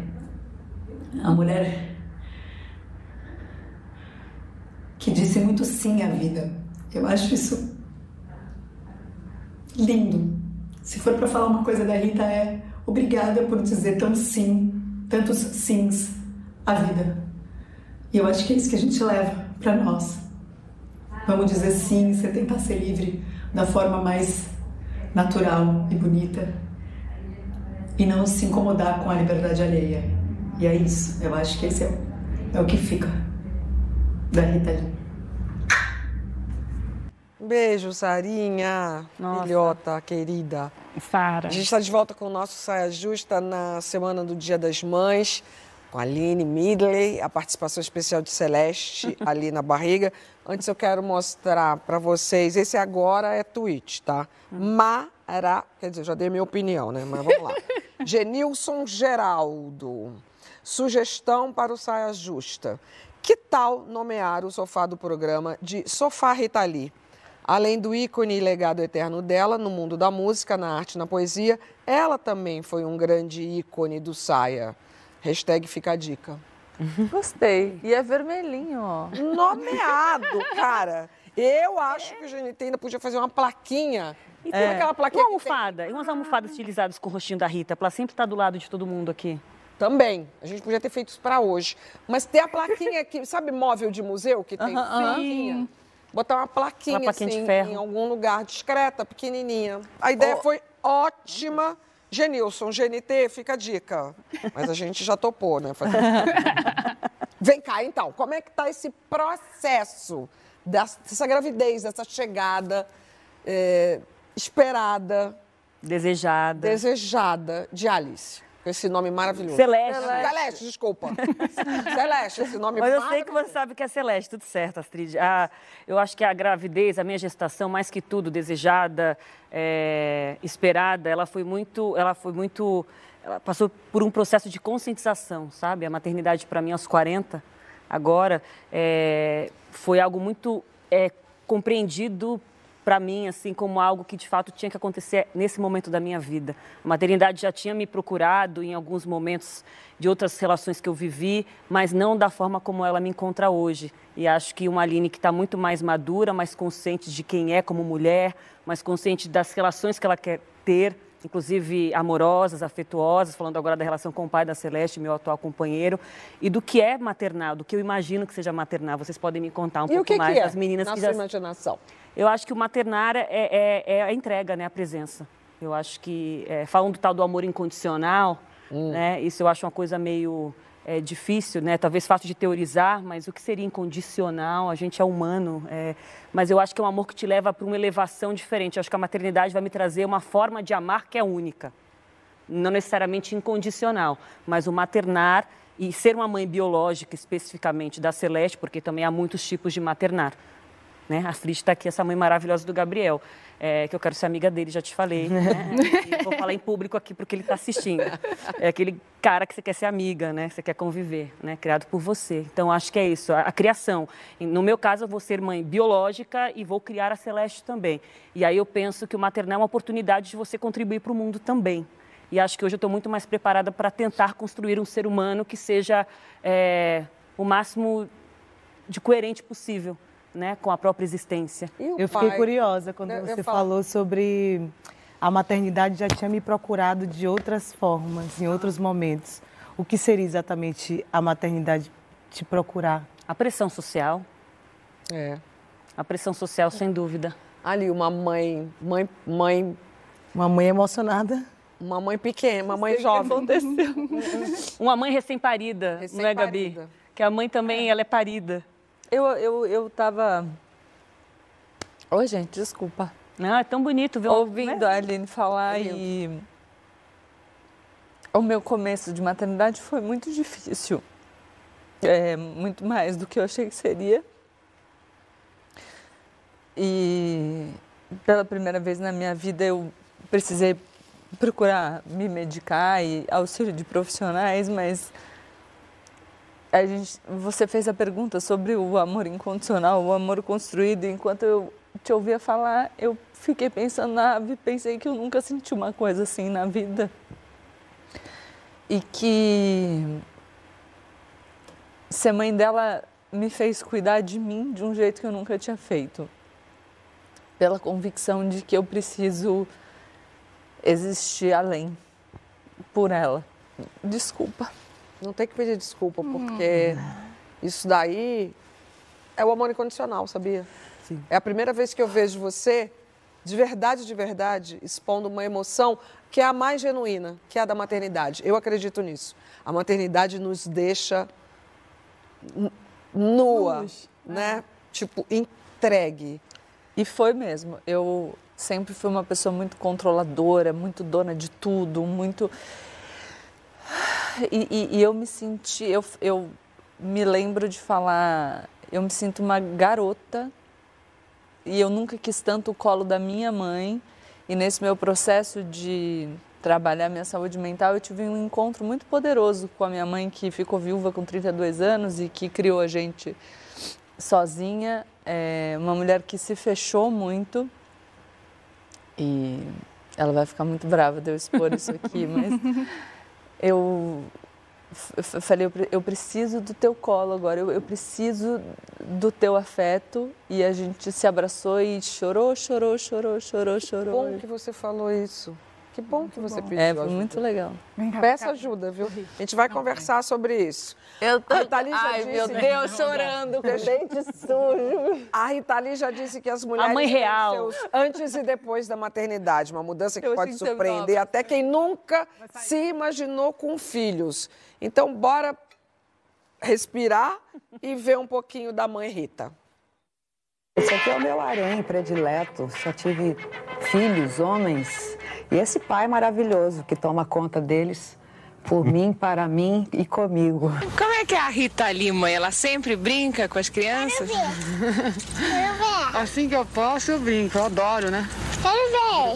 A mulher que disse muito sim à vida. Eu acho isso lindo. Se for para falar uma coisa da Rita é Obrigada por dizer tão sim, tantos sims à vida. E eu acho que é isso que a gente leva para nós. Vamos dizer sim, você tentar ser livre da forma mais natural e bonita e não se incomodar com a liberdade alheia. E é isso. Eu acho que esse é, é o que fica da Rita Lee. Beijo, Sarinha, filhota querida. Sara. A gente está de volta com o nosso Saia Justa na semana do Dia das Mães, com a Aline Midley, a participação especial de Celeste ali na barriga. Antes eu quero mostrar para vocês, esse agora é tweet, tá? Mara, quer dizer, já dei minha opinião, né? Mas vamos lá. Genilson Geraldo, sugestão para o Saia Justa. Que tal nomear o sofá do programa de Sofá Rita Lee? Além do ícone e legado eterno dela no mundo da música, na arte, na poesia, ela também foi um grande ícone do Saia. Hashtag fica a dica. Gostei. E é vermelhinho, ó. Nomeado, cara. Eu acho que o GNT ainda podia fazer uma plaquinha. E tem aquela plaquinha Uma almofada. E umas almofadas estilizadas com o rostinho da Rita, pra sempre estar do lado de todo mundo aqui. Também. A gente podia ter feito isso pra hoje. Mas ter a plaquinha aqui, sabe móvel de museu que tem Aham, aham. plaquinha? Botar uma plaquinha, Uma plaquinha de assim, ferro. em algum lugar discreta, pequenininha. A ideia foi ótima. Genilson, GNT, fica a dica. Mas a gente já topou, né? Vem cá, então. Como é que tá esse processo dessa dessa gravidez, dessa chegada é, esperada, Desejada. desejada de Alice? Esse nome maravilhoso. Celeste. Celeste, desculpa. Celeste, esse nome Mas eu sei que você sabe que é Celeste, tudo certo, Astrid. Ah, eu acho que a gravidez, a minha gestação, mais que tudo, desejada, é, esperada, ela foi muito, ela foi muito, ela passou por um processo de conscientização, sabe? A maternidade para mim aos 40, agora, é, foi algo muito é, compreendido para mim, assim, como algo que de fato tinha que acontecer nesse momento da minha vida. A maternidade já tinha me procurado em alguns momentos de outras relações que eu vivi, mas não da forma como ela me encontra hoje. E acho que uma Aline que está muito mais madura, mais consciente de quem é como mulher, mais consciente das relações que ela quer ter, inclusive amorosas, afetuosas, falando agora da relação com o pai da Celeste, meu atual companheiro, e do que é maternal, do que eu imagino que seja maternal. Vocês podem me contar um E pouco o que, mais que é, das meninas na que sua já imaginação? Eu acho que o maternar é, é- é a entrega, né? A presença. Eu acho que, é, falando do tal do amor incondicional, né? Isso eu acho uma coisa meio é, difícil, né? Talvez fácil de teorizar, mas o que seria incondicional? A gente é humano, é, mas eu acho que é um amor que te leva para uma elevação diferente. Eu acho que a maternidade vai me trazer uma forma de amar que é única. Não necessariamente incondicional, mas o maternar e ser uma mãe biológica especificamente da Celeste, porque também há muitos tipos de maternar. Né? A Astrid está aqui, essa mãe maravilhosa do Gabriel, é, que eu quero ser amiga dele, já te falei. né? Vou falar em público aqui porque ele está assistindo. É aquele cara que você quer ser amiga, né? você quer conviver, né? criado por você. Então, acho que é isso, a, a criação. No meu caso, eu vou ser mãe biológica e vou criar a Celeste também. E aí eu penso que o maternal é uma oportunidade de você contribuir para o mundo também. E acho que hoje eu estou muito mais preparada para tentar construir um ser humano que seja é, o máximo de coerente possível né, com a própria existência. Eu fiquei curiosa quando Eu- eu você falo- falou sobre a maternidade já tinha me procurado de outras formas, em outros momentos. O que seria exatamente a maternidade te procurar? A pressão social. É. A pressão social, sem dúvida. Ali, uma mãe, mãe, mãe. Uma mãe emocionada. Uma mãe pequena, uma mãe sei o que jovem. aconteceu. Uma mãe recém-parida, não é, Gabi? Recém-parida. Que a mãe também, ela é parida. Eu, eu, eu tava. Oi, gente, desculpa. Não, é tão bonito ver Ouvindo a Aline falar e. O meu começo de maternidade foi muito difícil. É, muito mais do que eu achei que seria. E pela primeira vez na minha vida eu precisei procurar me medicar e auxílio de profissionais, mas a gente, você fez a pergunta sobre o amor incondicional, o amor construído. Enquanto eu te ouvia falar, eu fiquei pensando na ave, pensei que eu nunca senti uma coisa assim na vida. E que ser mãe dela me fez cuidar de mim de um jeito que eu nunca tinha feito. Pela convicção de que eu preciso existir além por ela. Desculpa. Não tem que pedir desculpa, porque isso daí é o amor incondicional, sabia? É a primeira vez que eu vejo você de verdade, de verdade, expondo uma emoção que é a mais genuína, que é a da maternidade. Eu acredito nisso. A maternidade nos deixa nua, Luz. né? É. Tipo, entregue. E foi mesmo. Eu sempre fui uma pessoa muito controladora, muito dona de tudo, muito. E, e, e eu me senti. Eu, eu me lembro de falar. Eu me sinto uma garota e eu nunca quis tanto o colo da minha mãe. E nesse meu processo de trabalhar minha saúde mental, eu tive um encontro muito poderoso com a minha mãe, que ficou viúva com 32 anos e que criou a gente sozinha. É uma mulher que se fechou muito. E ela vai ficar muito brava de eu expor isso aqui, mas eu falei, eu preciso do teu colo agora, eu, eu, preciso do teu afeto. E a gente se abraçou e chorou, chorou, chorou, chorou, chorou. Bom que você falou isso. Que bom muito que você bom. pediu É, foi muito legal. Peça ajuda, viu? A gente vai conversar sobre isso. Eu tô... A Ritali já Ai, disse... meu Deus, chorando, com dente sujo. A Ritali já disse que as mulheres... A mãe real. Seus antes e depois da maternidade. Uma mudança que Eu pode surpreender até quem nunca se imaginou com filhos. Então, bora respirar e ver um pouquinho da mãe Rita. Esse aqui é o meu harém predileto. Só tive filhos, homens. E esse pai maravilhoso que toma conta deles por mim, para mim e comigo. Como é que é a Rita Lima? Ela sempre brinca com as crianças? Quero ver. Quero ver. Assim que eu posso, eu brinco. Eu adoro, né?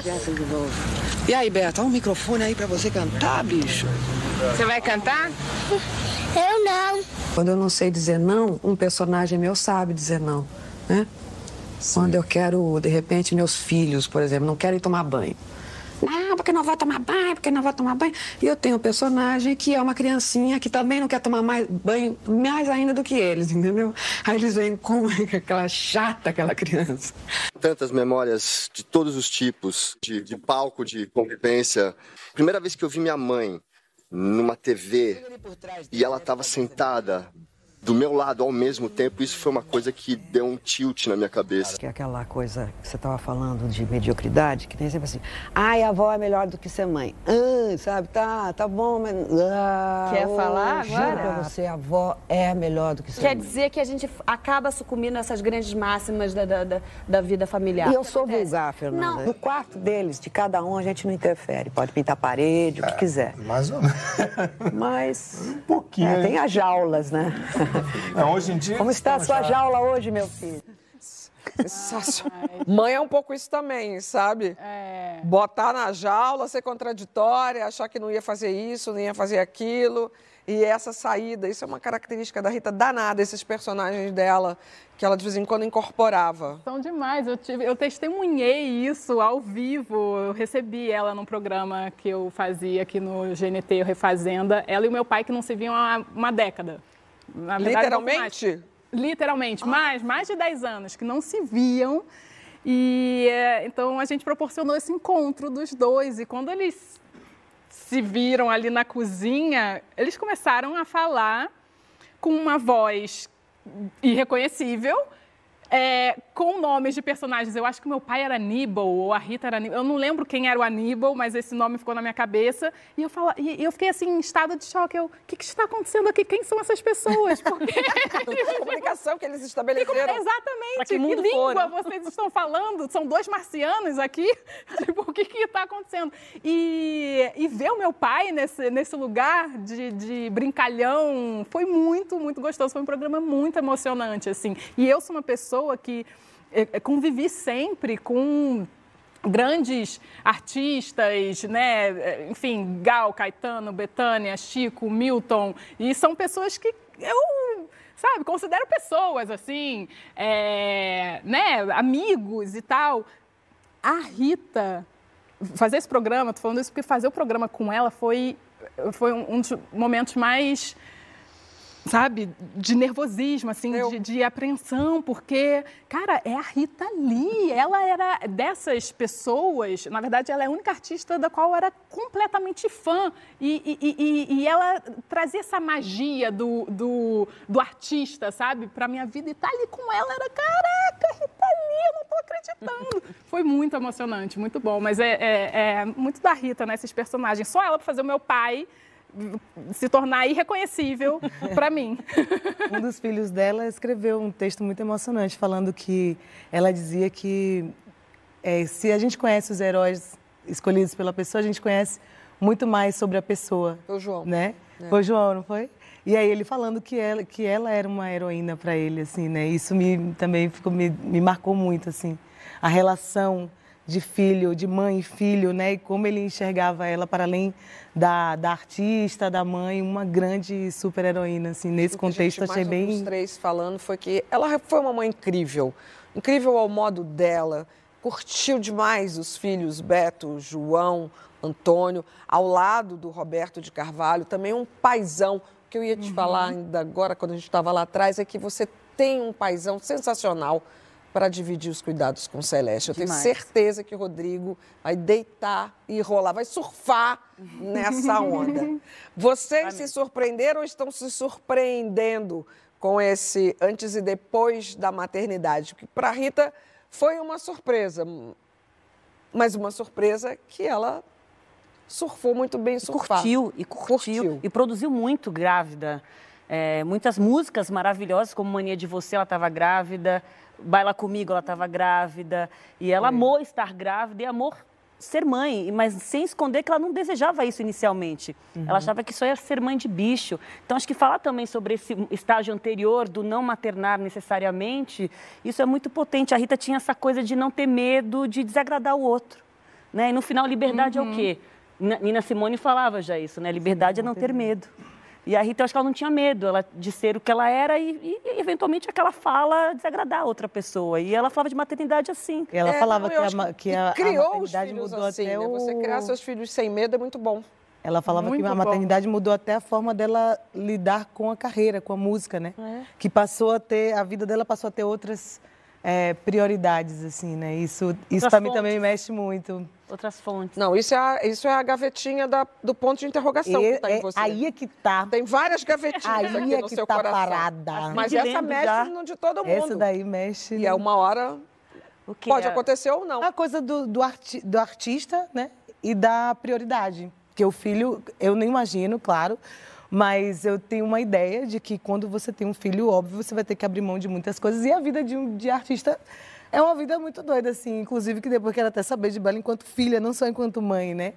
Quero ver. E aí, Beto, olha um microfone aí para você cantar, bicho. Você vai cantar? Eu não. Quando eu não sei dizer não, um personagem meu sabe dizer não, né? Sim. Quando eu quero, de repente, meus filhos, por exemplo, não querem tomar banho. Não, porque não vai tomar banho, porque não vai tomar banho. E eu tenho um personagem que é uma criancinha que também não quer tomar mais banho, mais ainda do que eles, entendeu? Aí eles vêm com aquela chata, aquela criança. Tantas memórias de todos os tipos, de, de palco, de convivência. Primeira vez que eu vi minha mãe numa TV e ela estava sentada do meu lado ao mesmo tempo, isso foi uma coisa que deu um tilt na minha cabeça. Que é aquela coisa que você estava falando de mediocridade, que tem sempre assim, ai, a avó é melhor do que ser mãe. Ah, sabe, tá, tá bom, mas... Ah, Quer oh, falar agora? pra você, a avó é melhor do que ser Quer mãe. dizer que a gente acaba sucumbindo a essas grandes máximas da, da, da, da vida familiar. E eu sou vulgar, Fernanda. Não. No quarto deles, de cada um, a gente não interfere. Pode pintar a parede, o que é, quiser. Mais ou menos. Mas... Um pouquinho. É, tem as jaulas, né? Não, hoje em dia. Como está a sua já... jaula hoje, meu filho? Mãe é um pouco isso também, sabe? É. Botar na jaula, ser contraditória, achar que não ia fazer isso, não ia fazer aquilo. E essa saída, isso é uma característica da Rita danada, esses personagens dela, que ela de vez em quando incorporava. São demais. Eu, tive, eu testemunhei isso ao vivo. Eu recebi ela num programa que eu fazia aqui no GNT Refazenda. Ela e o meu pai, que não se viam há uma década. Na verdade, Literalmente? Literalmente, ah. mais, mais de 10 anos que não se viam. E é, então a gente proporcionou esse encontro dos dois. E quando eles se viram ali na cozinha, eles começaram a falar com uma voz irreconhecível é, com nomes de personagens. Eu acho que meu pai era Aníbal, ou a Rita era Aníbal. Eu não lembro quem era o Aníbal, mas esse nome ficou na minha cabeça. E eu, falo, e eu fiquei assim, em estado de choque. Eu, o que, que está acontecendo aqui? Quem são essas pessoas? Porque... a comunicação que eles estabeleceram. Exatamente. Que, que língua fora? vocês estão falando? São dois marcianos aqui? Tipo, o que está acontecendo? E, e ver o meu pai nesse, nesse lugar de, de brincalhão foi muito, muito gostoso. Foi um programa muito emocionante, assim. E eu sou uma pessoa pessoa que eh, eh, convivi sempre com grandes artistas, né? Eh, enfim, Gal, Caetano, Betânia, Chico, Milton, e são pessoas que eu, sabe, considero pessoas assim, é, né? Amigos e tal. A Rita, fazer esse programa, tô falando isso porque fazer o programa com ela foi, foi um dos momentos mais sabe, de nervosismo, assim, de, de, apreensão, porque, cara, é a Rita Lee. Ela era dessas pessoas, na verdade, ela é a única artista da qual eu era completamente fã. E, e, e, e ela trazia essa magia do, do, do artista, sabe, pra minha vida. E tá ali com ela era, caraca, Rita Lee, eu não tô acreditando. Foi muito emocionante, muito bom. Mas é, é, é muito da Rita, né, esses personagens. Só ela pra fazer o meu pai se tornar irreconhecível para mim. Um dos filhos dela escreveu um texto muito emocionante falando que ela dizia que é, se a gente conhece os heróis escolhidos pela pessoa, a gente conhece muito mais sobre a pessoa. Foi o João. Né? É. Foi o João, não foi? E aí ele falando que ela, que ela era uma heroína para ele, assim, né? Isso me, também ficou, me, me marcou muito, assim. A relação de filho, de mãe e filho, né? E como ele enxergava ela para além da, da artista, da mãe, uma grande super heroína, assim, nesse o contexto achei bem. Os três falando foi que ela foi uma mãe incrível, incrível ao modo dela, curtiu demais os filhos Beto, João, Antônio, ao lado do Roberto de Carvalho, também um paizão. O que eu ia te uhum. falar ainda agora, quando a gente estava lá atrás, é que você tem um paizão sensacional para dividir os cuidados com Celeste. Eu Demais. tenho certeza que o Rodrigo vai deitar e rolar, vai surfar nessa onda. Vocês Amém. se surpreenderam ou estão se surpreendendo com esse antes e depois da maternidade? Porque para a Rita foi uma surpresa, mas uma surpresa que ela surfou muito bem surfar. Curtiu, e curtiu, curtiu. e produziu muito grávida. É, muitas músicas maravilhosas, como Mania de Você, ela estava grávida. Baila Comigo, ela estava grávida. E ela é. amou estar grávida e amou ser mãe, mas sem esconder que ela não desejava isso inicialmente. Uhum. Ela achava que só ia ser mãe de bicho. Então, acho que falar também sobre esse estágio anterior do não maternar necessariamente, isso é muito potente. A Rita tinha essa coisa de não ter medo de desagradar o outro. Né? E no final, liberdade uhum. é o uhum. quê? Nina Simone falava já isso, né? Liberdade Sim, é não ter medo. E a Rita, eu acho que ela não tinha medo ela, de ser o que ela era e, e, eventualmente, aquela fala desagradar a outra pessoa. E ela falava de maternidade assim. E ela é, falava não, que, a, que a, criou a maternidade mudou assim, até né? o... Você criar seus filhos sem medo é muito bom. Ela falava muito que a maternidade bom. mudou até a forma dela lidar com a carreira, com a música, né? É. Que passou a ter, a vida dela passou a ter outras é, prioridades, assim, né? Isso, isso para mim também mexe muito. Outras fontes. Não, isso é a, isso é a gavetinha da, do ponto de interrogação e, que está em é, você. Aí é que tá. Tem várias gavetinhas aí aqui é no que seu tá coração. parada. Mas essa mexe já. no de todo mundo. Essa daí mexe. E é uma hora... Pode é? acontecer ou não. A coisa do, do, arti, do artista, né? E da prioridade. Porque o filho, eu nem imagino, claro, mas eu tenho uma ideia de que quando você tem um filho, óbvio, você vai ter que abrir mão de muitas coisas. E a vida de, um, de artista é uma vida muito doida, assim. Inclusive, que depois quero até saber de Bela enquanto filha, não só enquanto mãe, né?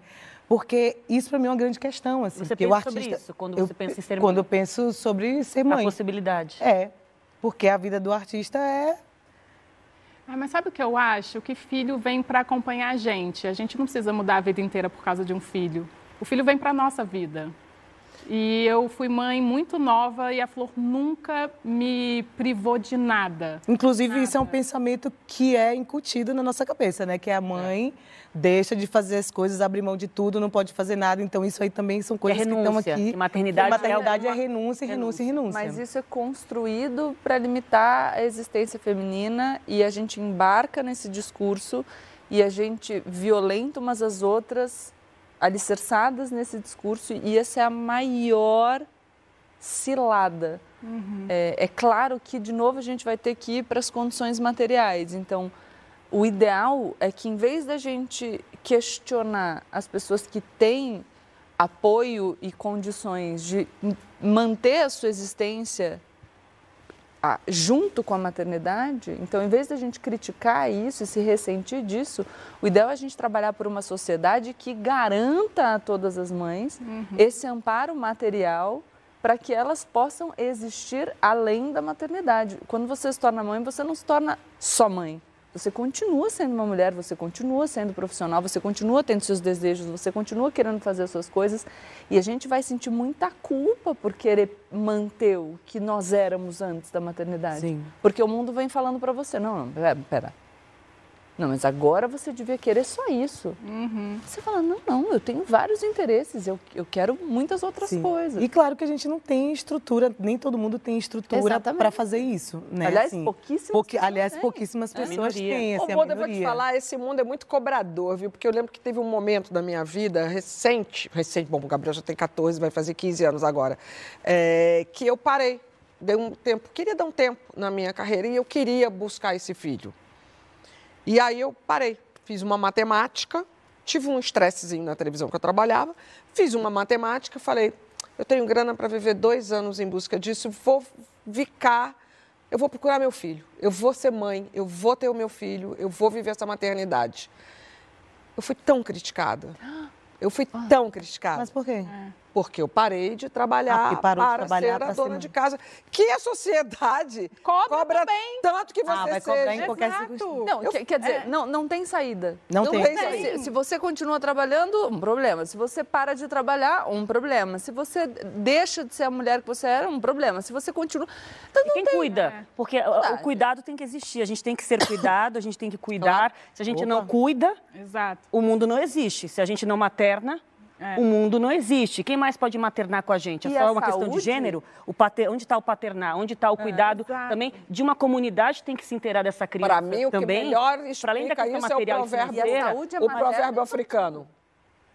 Porque isso para mim é uma grande questão, assim. Você pensa artista, sobre isso quando você pensa em ser mãe? Quando eu penso sobre ser mãe. A possibilidade. É, porque a vida do artista é ah, mas sabe o que eu acho? Que filho vem para acompanhar a gente. A gente não precisa mudar a vida inteira por causa de um filho. O filho vem para nossa vida. E eu fui mãe muito nova e a Flor nunca me privou de nada. Inclusive, nada. isso é um pensamento que é incutido na nossa cabeça, né? Que a mãe é. deixa de fazer as coisas, abre mão de tudo, não pode fazer nada. Então, isso aí também são coisas é que estão aqui. E maternidade, maternidade é, é renúncia, renúncia, renúncia. Mas isso é construído para limitar a existência feminina e a gente embarca nesse discurso e a gente violenta umas às outras alicerçadas nesse discurso e essa é a maior cilada. Uhum. É, é, claro que, de novo, a gente vai ter que ir para as condições materiais. Então, o ideal é que, em vez da gente questionar as pessoas que têm apoio e condições de manter a sua existência a, junto com a maternidade, então, em vez da gente criticar isso e se ressentir disso, o ideal é a gente trabalhar por uma sociedade que garanta a todas as mães uhum. esse amparo material para que elas possam existir além da maternidade. Quando você se torna mãe, você não se torna só mãe. Você continua sendo uma mulher, você continua sendo profissional, você continua tendo seus desejos, você continua querendo fazer as suas coisas e a gente vai sentir muita culpa por querer manter o que nós éramos antes da maternidade. Sim. Porque o mundo vem falando para você, não, não, pera, pera. Não, mas agora você devia querer só isso. Uhum. Você fala, não, não, eu tenho vários interesses, eu, eu quero muitas outras Sim. coisas. E claro que a gente não tem estrutura, nem todo mundo tem estrutura para fazer isso. Né? Aliás, Assim, pouquíssimas pouqui- pessoas Aliás, têm. pouquíssimas É. pessoas Minoria. têm, assim, Ô, a Boda, eu vou te falar, esse mundo é muito cobrador, viu? Porque eu lembro que teve um momento da minha vida recente, recente, bom, o Gabriel já tem 14, vai fazer 15 anos agora, é, que eu parei, dei um tempo, queria dar um tempo na minha carreira e eu queria buscar esse filho. E aí eu parei, fiz uma matemática, tive um estressezinho na televisão que eu trabalhava, fiz uma matemática, falei, eu tenho grana para viver dois anos em busca disso, vou ficar, eu vou procurar meu filho, eu vou ser mãe, eu vou ter o meu filho, eu vou viver essa maternidade. Eu fui tão criticada. Eu fui tão criticada. Mas por quê? Porque eu parei de Ah, trabalhar porque parou de para trabalhar ser a para ser dona mãe. de casa. Que a sociedade cobra, tanto que você Ah, vai cobrar seja. em qualquer Exato. Não, Eu- quer, dizer, é. não, não tem saída. Não tem. Se, se você continua trabalhando, um problema. Se você para de trabalhar, um problema. Se você deixa de ser a mulher que você era, um problema. Se você continua. Então, não Quem tem- cuida? Porque o- o cuidado tem que existir. A gente tem que ser cuidado, a gente tem que cuidar. Se a gente não cuida, Exato. o mundo não existe. Se a gente não materna, É. o mundo não existe. Quem mais pode maternar com a gente? É E só a uma questão de saúde? gênero? O pater... Onde está o paternar? Onde está o cuidado? também de uma comunidade tem que se inteirar dessa criança. Para mim, o que também, melhor para além da explica questão isso é o material e provérbio, financeira, o provérbio africano.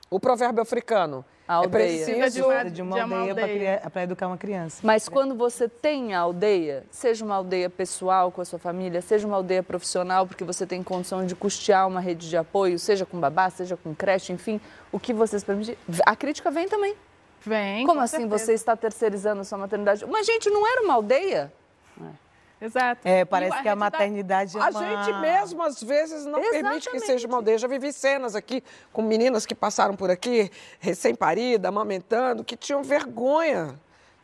O provérbio africano. A É aldeia. preciso Precisa de uma aldeia para educar uma criança. Mas quando você tem a aldeia, seja uma aldeia pessoal com a sua família, seja uma aldeia profissional, porque você tem condição de custear uma rede de apoio, seja com babá, seja com creche, enfim, o que vocês permitirem. A crítica vem também. Vem. Como com assim certeza. você está terceirizando a sua maternidade? Mas, gente, não era uma aldeia? Exato. É, parece a que a maternidade é A uma... gente mesmo, às vezes, não permite que seja uma aldeia. Já vivi cenas aqui com meninas que passaram por aqui, recém-parida, amamentando, que tinham vergonha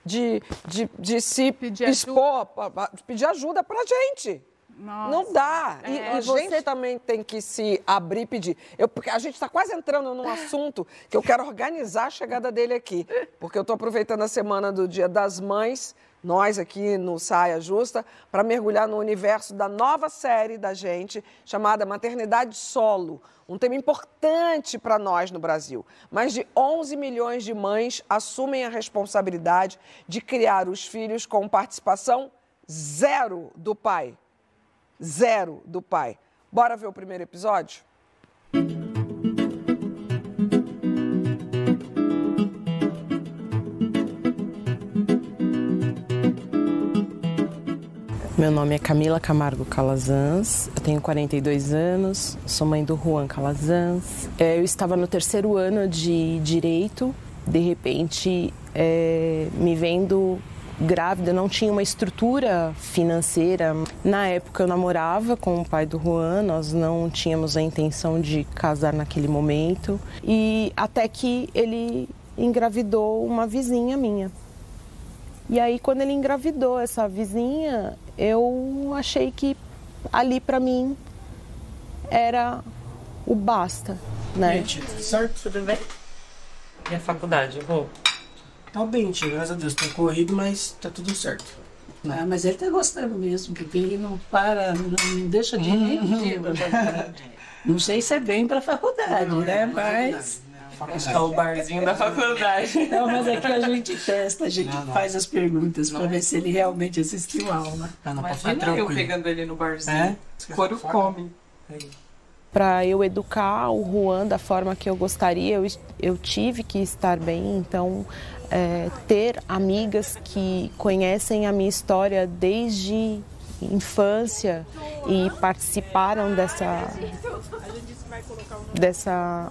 de, de, de se expor, pa- pa- pedir ajuda pra gente. Não dá. E, É, a você- gente também tem que se abrir e pedir. Eu, porque a gente está quase entrando num assunto que eu quero organizar a chegada dele aqui. Porque eu estou aproveitando a semana do Dia das Mães, nós aqui no Saia Justa, para mergulhar no universo da nova série da gente, chamada Maternidade Solo. Um tema importante para nós no Brasil. Mais de 11 milhões de mães assumem a responsabilidade de criar os filhos com participação zero do pai zero do pai. Bora ver o primeiro episódio? Meu nome é Camila Camargo Calazans, eu tenho 42 anos, sou mãe do Juan Calazans. É, Eu estava no terceiro ano de Direito, de repente, é, me vendo grávida, não tinha uma estrutura financeira. Na época eu namorava com o pai do Juan, nós não tínhamos a intenção de casar naquele momento. E até que ele engravidou uma vizinha minha. E aí quando ele engravidou essa vizinha, eu achei que ali para mim era o basta, né? Gente, tudo certo? Tudo bem? E a faculdade, eu vou. Tá bem, tia, graças a Deus. Tá corrido, mas tá tudo certo. Ah, mas ele tá gostando mesmo, porque ele não para, não, não deixa de ir um faculdade. Não sei se é bem pra faculdade, né? Mas. É o barzinho da faculdade. Não, mas aqui a gente testa, a gente Não, não. faz as perguntas pra ver se ele realmente assistiu a aula. Não, não, pode eu pegando ele no barzinho. É? Couro come. Para eu educar o Juan da forma que eu gostaria, eu, eu tive que estar bem. Então, é, ter amigas que conhecem a minha história desde infância e participaram dessa, dessa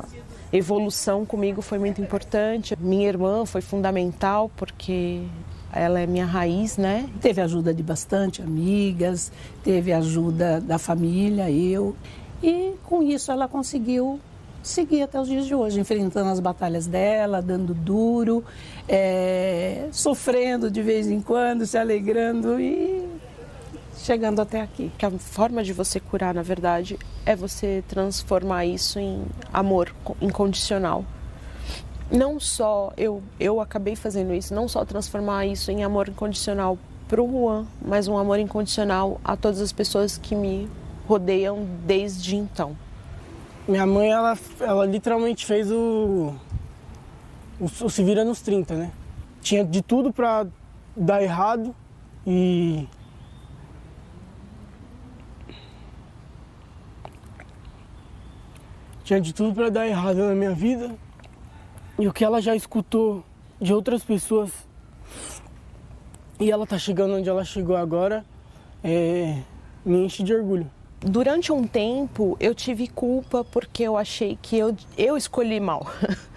evolução comigo foi muito importante. Minha irmã foi fundamental porque ela é minha raiz, né? Teve ajuda de bastante amigas, teve ajuda da família, eu. E com isso ela conseguiu seguir até os dias de hoje, enfrentando as batalhas dela, dando duro, é, sofrendo de vez em quando, se alegrando e chegando até aqui. Que a forma de você curar, na verdade, é você transformar isso em amor co- incondicional. Não só eu, eu acabei fazendo isso, não só transformar isso em amor incondicional pro Juan, mas um amor incondicional a todas as pessoas que me rodeiam desde então. Minha mãe, ela, ela literalmente fez o, o, o se vira nos 30, né? Tinha de tudo pra dar errado e tinha de tudo para dar errado na minha vida. E o que ela já escutou de outras pessoas e ela tá chegando onde ela chegou agora, é, me enche de orgulho. Durante um tempo eu tive culpa porque eu achei que eu, eu escolhi mal.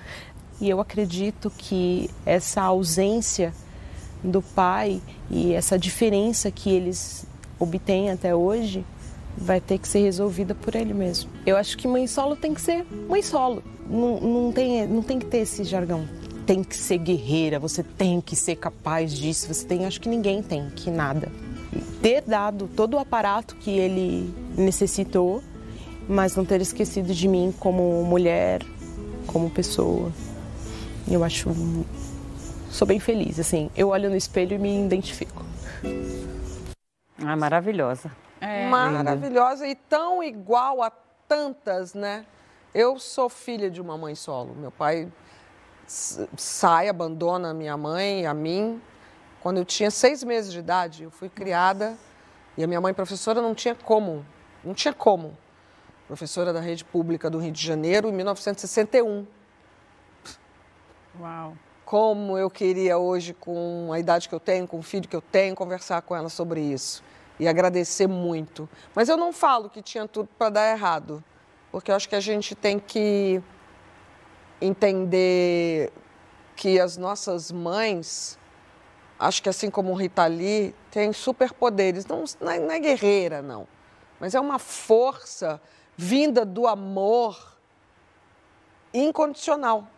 e eu acredito que essa ausência do pai e essa diferença que eles obtêm até hoje vai ter que ser resolvida por ele mesmo. Eu acho que mãe solo tem que ser mãe solo. Não, não, tem, não tem que ter esse jargão. Tem que ser guerreira, você tem que ser capaz disso, você tem. Acho que ninguém tem, que nada. Ter dado todo o aparato que ele necessitou, mas não ter esquecido de mim como mulher, como pessoa. Eu acho. Sou bem feliz, assim. Eu olho no espelho e me identifico. Ah, maravilhosa. É. Maravilhosa e tão igual a tantas, né? Eu sou filha de uma mãe solo. Meu pai sai, abandona a minha mãe e a mim. Quando eu tinha seis meses de idade, eu fui criada e a minha mãe professora não tinha como, não tinha como. Professora da rede pública do Rio de Janeiro em 1961. Uau. Como eu queria hoje, com a idade que eu tenho, com o filho que eu tenho, conversar com ela sobre isso e agradecer muito. Mas eu não falo que tinha tudo para dar errado, porque eu acho que a gente tem que entender que as nossas mães, acho que assim como Rita Lee, têm superpoderes. Não, não é, não é guerreira, não, mas é uma força vinda do amor incondicional.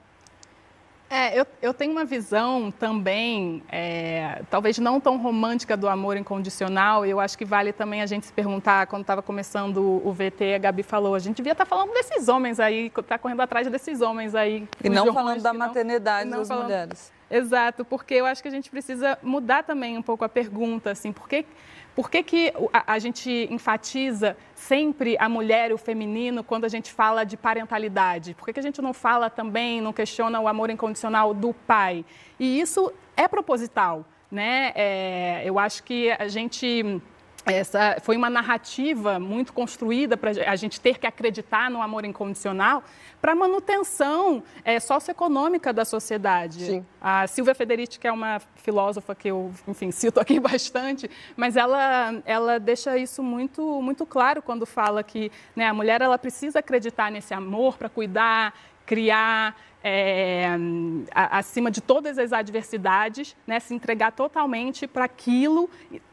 É, eu, eu tenho uma visão também, é, talvez não tão romântica do amor incondicional, e eu acho que vale também a gente se perguntar, quando estava começando o VT, a Gabi falou, a gente devia estar tá falando desses homens aí, tá correndo atrás desses homens aí. E não falando da maternidade das falando... mulheres. Exato, porque eu acho que a gente precisa mudar também um pouco a pergunta, assim, por que por que, que a, a, gente enfatiza sempre a mulher e o feminino quando a gente fala de parentalidade? Por que, que a gente não fala também, não questiona o amor incondicional do pai? E isso é proposital, né? É, eu acho que a gente essa foi uma narrativa muito construída para a gente ter que acreditar no amor incondicional para a manutenção é, socioeconômica da sociedade. Sim. A Silvia Federici, que é uma filósofa que eu, enfim, cito aqui bastante, mas ela, ela deixa isso muito, muito claro quando fala que né, a mulher ela precisa acreditar nesse amor para cuidar, criar, é, acima de todas as adversidades, né, se entregar totalmente para aquilo,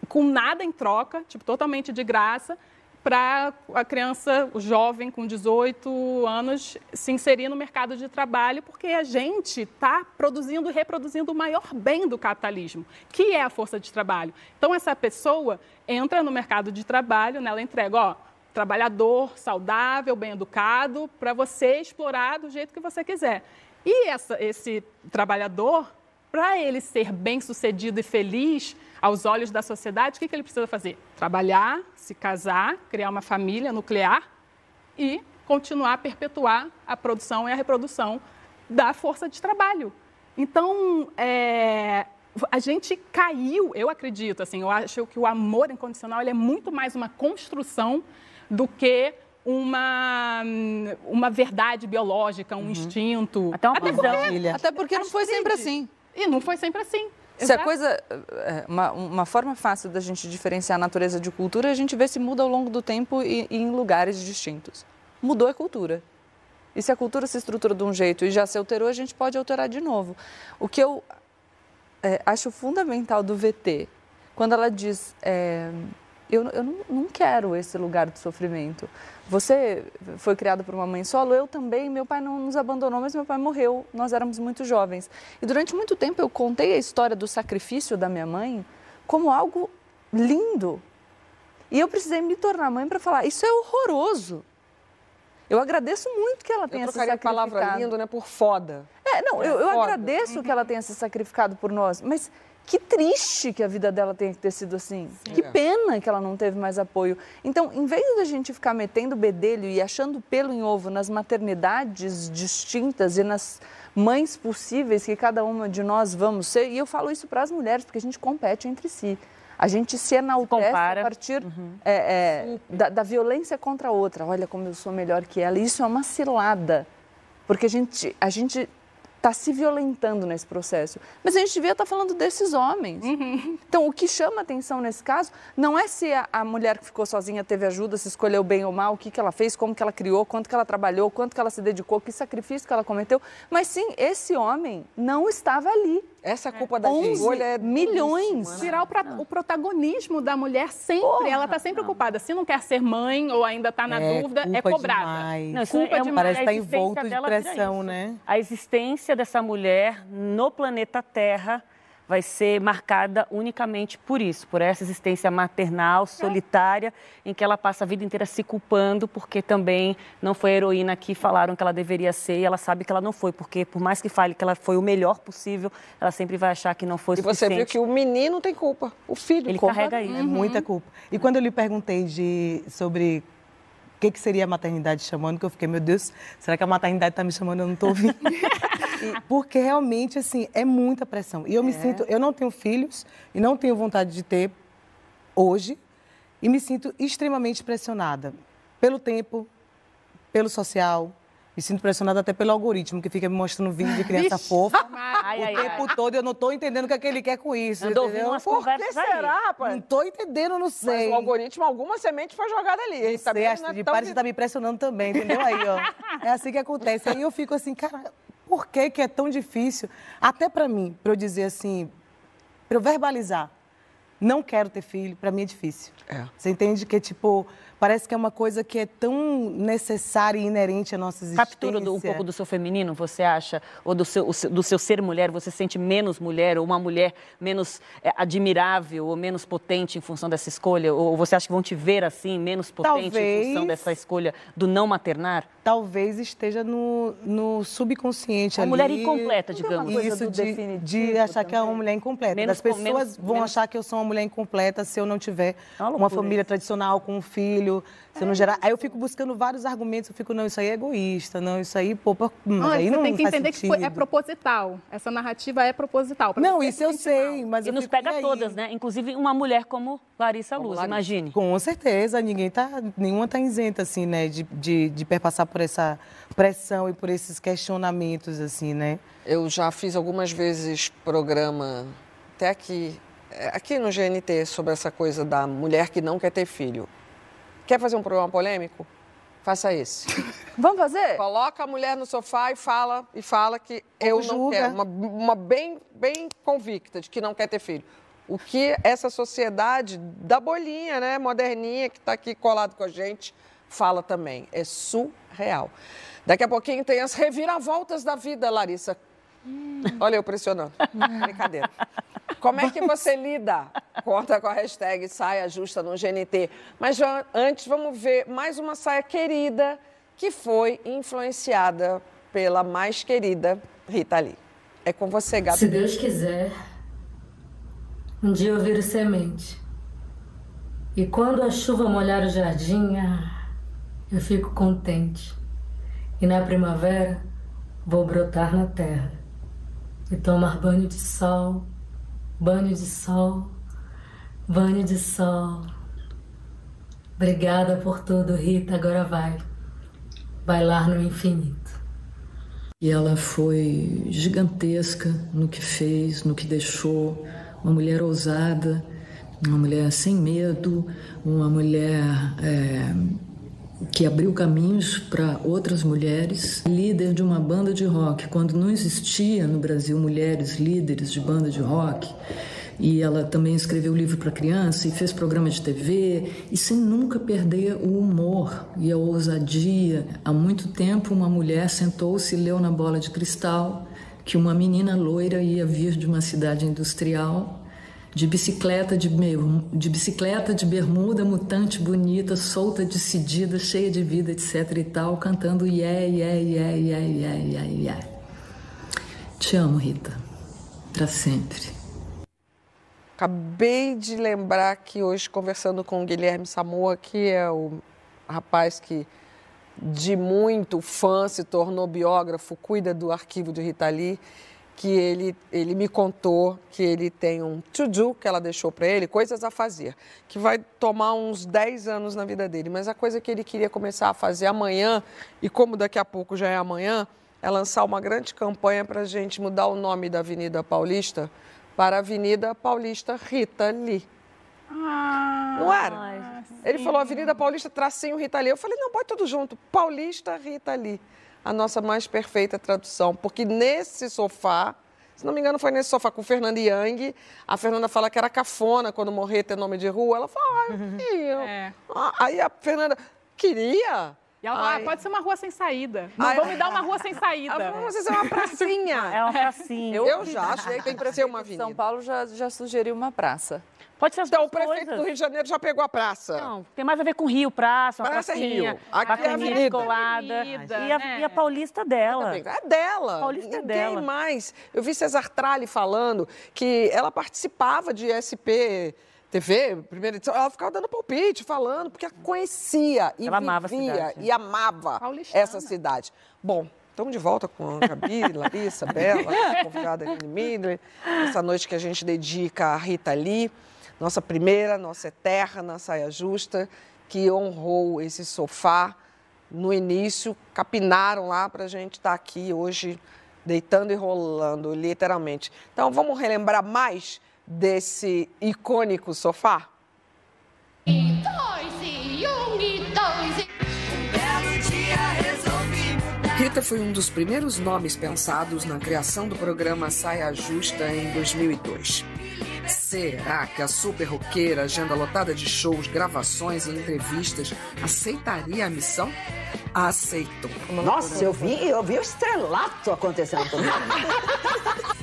com nada em troca, tipo, totalmente de graça, para a criança, o jovem com 18 anos, se inserir no mercado de trabalho, porque a gente está produzindo e reproduzindo o maior bem do capitalismo, que é a força de trabalho. Então, essa pessoa entra no mercado de trabalho, né, ela entrega, ó, trabalhador saudável, bem educado, para você explorar do jeito que você quiser. E essa, esse trabalhador, para ele ser bem sucedido e feliz aos olhos da sociedade, o que, que ele precisa fazer? Trabalhar, se casar, criar uma família nuclear e continuar a perpetuar a produção e a reprodução da força de trabalho. Então, é, a gente caiu, eu acredito, assim, eu acho que o amor incondicional ele é muito mais uma construção do que uma, uma verdade biológica, um uhum. instinto. Até uma até porque, até porque não foi sempre assim. E não foi sempre assim. Se a coisa, é, uma, uma, forma fácil da gente diferenciar a natureza de cultura, a gente vê se muda ao longo do tempo e, e em lugares distintos. Mudou a cultura. E se a cultura se estrutura de um jeito e já se alterou, a gente pode alterar de novo. O que eu é, acho fundamental do VT, quando ela diz é, eu, eu não, não quero esse lugar de sofrimento. Você foi criado por uma mãe solo, eu também. Meu pai não nos abandonou, mas meu pai morreu. Nós éramos muito jovens. E durante muito tempo eu contei a história do sacrifício da minha mãe como algo lindo. E eu precisei me tornar mãe para falar: isso é horroroso. Eu agradeço muito que ela tenha eu se sacrificado. a palavra lindo, né, por foda. É, não, é, eu, eu agradeço que ela tenha se sacrificado por nós, mas que triste que a vida dela tenha que ter sido assim. Que pena que ela não teve mais apoio. Então, em vez da gente ficar metendo bedelho e achando pelo em ovo nas maternidades distintas e nas mães possíveis que cada uma de nós vamos ser, e eu falo isso para as mulheres, porque a gente compete entre si. A gente se enaltece compara. a partir é, é, da, da violência contra a outra. Olha como eu sou melhor que ela. Isso é uma cilada, porque a gente a gente está se violentando nesse processo. Mas a gente devia estar falando desses homens. Então, o que chama atenção nesse caso não é se a, a mulher que ficou sozinha teve ajuda, se escolheu bem ou mal, o que, que ela fez, como que ela criou, quanto que ela trabalhou, quanto que ela se dedicou, que sacrifício que ela cometeu, mas sim, esse homem não estava ali. Essa culpa da 11 escolha é milhões. Tirar o, pra- o protagonismo da mulher sempre. ela está sempre ocupada. Se não quer ser mãe ou ainda está na É, dúvida, é cobrada. demais. Não, culpa é demais. Parece que tá a existência envolto de pressão, né? A existência dessa mulher no planeta Terra vai ser marcada unicamente por isso, por essa existência maternal, solitária, em que ela passa a vida inteira se culpando porque também não foi a heroína que falaram que ela deveria ser e ela sabe que ela não foi, porque por mais que fale que ela foi o melhor possível, ela sempre vai achar que não foi E você viu suficiente. que o menino tem culpa, o filho. Ele culpa carrega isso. É muita culpa. E quando eu lhe perguntei de, sobre que, que seria a maternidade chamando, que eu fiquei, meu Deus, será que a maternidade está me chamando? Eu não estou ouvindo. E- Porque realmente, assim, é muita pressão. E eu me sinto, eu não tenho filhos e não tenho vontade de ter hoje. E me sinto extremamente pressionada pelo tempo, pelo social. Me sinto pressionada até pelo algoritmo, que fica me mostrando vídeo de criança Vixe. fofa. Ai, o ai, tempo ai. todo eu não estou entendendo o que, é que ele quer com isso. Andou ouvindo umas Por conversas que aí. será, rapaz? Não estou entendendo, não sei. Mas o algoritmo, alguma semente foi jogada ali. Ele Você também acha não é de tão parece que tá me pressionando também, entendeu? Aí, ó. É assim que acontece. Aí eu fico assim, cara, por que, que é tão difícil? Até pra mim, pra eu dizer assim, pra eu verbalizar, não quero ter filho, pra mim é difícil. É. Você entende que, tipo, parece que é uma coisa que é tão necessária e inerente à nossa existência. Captura do- um pouco do seu feminino, você acha? Ou do seu, do seu ser mulher, você se sente menos mulher, ou uma mulher menos é, admirável, ou menos potente em função dessa escolha? Ou você acha que vão te ver assim, menos potente em Talvez. função dessa escolha do não maternar? Talvez esteja no, no subconsciente Uma ali. mulher incompleta, digamos. Isso de, de achar que é uma mulher incompleta. Menos As pessoas com- menos- vão menos- achar que eu sou uma mulher incompleta se eu não tiver uma uma, família isso. tradicional com um filho, se eu não gerar. Aí eu fico buscando vários argumentos, eu fico, não, isso aí é egoísta, não, isso aí, pô, pô, hum, Olha, aí você não tem que entender que foi- é sentido. proposital. Essa narrativa é proposital. Não, isso eu sei, mas e eu nos fico, pega e todas, né? Inclusive uma mulher como Larissa Luz, imagine. Com certeza, ninguém tá, nenhuma tá isenta, assim, né, de, de, de perpassar por essa pressão e por esses questionamentos, assim, né? Eu já fiz algumas vezes programa, até aqui, é, aqui no GNT, sobre essa coisa da mulher que não quer ter filho. Quer fazer um programa polêmico? Faça esse. Vamos fazer? Coloca a mulher no sofá e fala, e fala que eu não julga. quero. Uma, uma bem, bem convicta de que não quer ter filho. O que essa sociedade da bolinha, né, moderninha, que está aqui colado com a gente, fala também. É surreal. Daqui a pouquinho tem as reviravoltas da vida, Larissa. Olha eu pressionando. Brincadeira. Como é que você lida? Conta com a hashtag saia justa no GNT. Mas já, antes vamos ver mais uma saia querida que foi influenciada pela mais querida Rita Lee. É com você, Gabi. Se Deus quiser, um dia eu viro semente. E quando a chuva molhar o jardim, ah, eu fico contente. E na primavera, vou brotar na terra e tomar banho de sol, banho de sol, banho de sol. Obrigada por tudo, Rita. Agora vai. Bailar no infinito. E ela foi gigantesca no que fez, no que deixou, uma mulher ousada, uma mulher sem medo, uma mulher é, que abriu caminhos para outras mulheres, líder de uma banda de rock. Quando não existia no Brasil mulheres líderes de banda de rock, e ela também escreveu livro para criança e fez programa de TV e sem nunca perder o humor e a ousadia. Há muito tempo uma mulher sentou-se e leu na bola de cristal que uma menina loira ia vir de uma cidade industrial de bicicleta de, de bicicleta de bermuda mutante bonita solta decidida cheia de vida etc e tal cantando yeah yeah yeah yeah yeah yeah yeah. Te amo Rita. Para sempre. Acabei de lembrar que hoje, conversando com o Guilherme Samoa, que é o rapaz que de muito fã se tornou biógrafo, cuida do arquivo de Rita Lee, que ele, ele me contou que ele tem um to-do que ela deixou para ele, coisas a fazer, que vai tomar uns 10 anos na vida dele. Mas a coisa que ele queria começar a fazer amanhã, e como daqui a pouco já é amanhã, é lançar uma grande campanha para a gente mudar o nome da Avenida Paulista para Avenida Paulista Rita Lee. Ah, Não era? Ele falou Avenida Paulista, tracinho Rita Lee. Eu falei, não, pode tudo junto. Paulista Rita Lee. A nossa mais perfeita tradução. Porque nesse sofá, se não me engano, foi nesse sofá com o Fernando Yang. A Fernanda fala que era cafona quando morrer ter nome de rua. Ela fala, ah, eu queria. É. Ah, Aí a Fernanda, queria. E ela fala, ah, Ai. pode ser uma rua sem saída. Não Ai. vão me dar uma rua sem saída. Ah, Vamos fazer uma pracinha. É uma pracinha. Eu, já acho que tem que ser uma avenida. São Paulo já, já sugeriu uma praça. Pode ser as Então, duas o prefeito coisas. do Rio de Janeiro já pegou a praça. Não, tem mais a ver com Rio, praça, uma Praça é pracinha, Rio. Aqui é bacaninha avenida. colada. Avenida, E a, né? e a Paulista dela. É dela. Paulista é Ninguém dela. mais. Eu vi Cesar Tralli falando que ela participava de SP TV, primeira edição, ela ficava dando palpite, falando, porque ela conhecia e Ela amava a vivia cidade. e amava Paulistana. essa cidade. Bom, estamos de volta com a Gabi, Larissa, Bela, a convidada Aline Midler, essa noite que a gente dedica a Rita Lee, nossa primeira, nossa eterna saia justa, que honrou esse sofá no início, capinaram lá para a gente estar aqui hoje, deitando e rolando, literalmente. Então, vamos relembrar mais desse icônico sofá? Rita foi um dos primeiros nomes pensados na criação do programa Saia Justa em 2002. Será que a super roqueira, agenda lotada de shows, gravações e entrevistas, aceitaria a missão? Aceitou. Nossa, eu vi, eu vi o estrelato acontecendo comigo.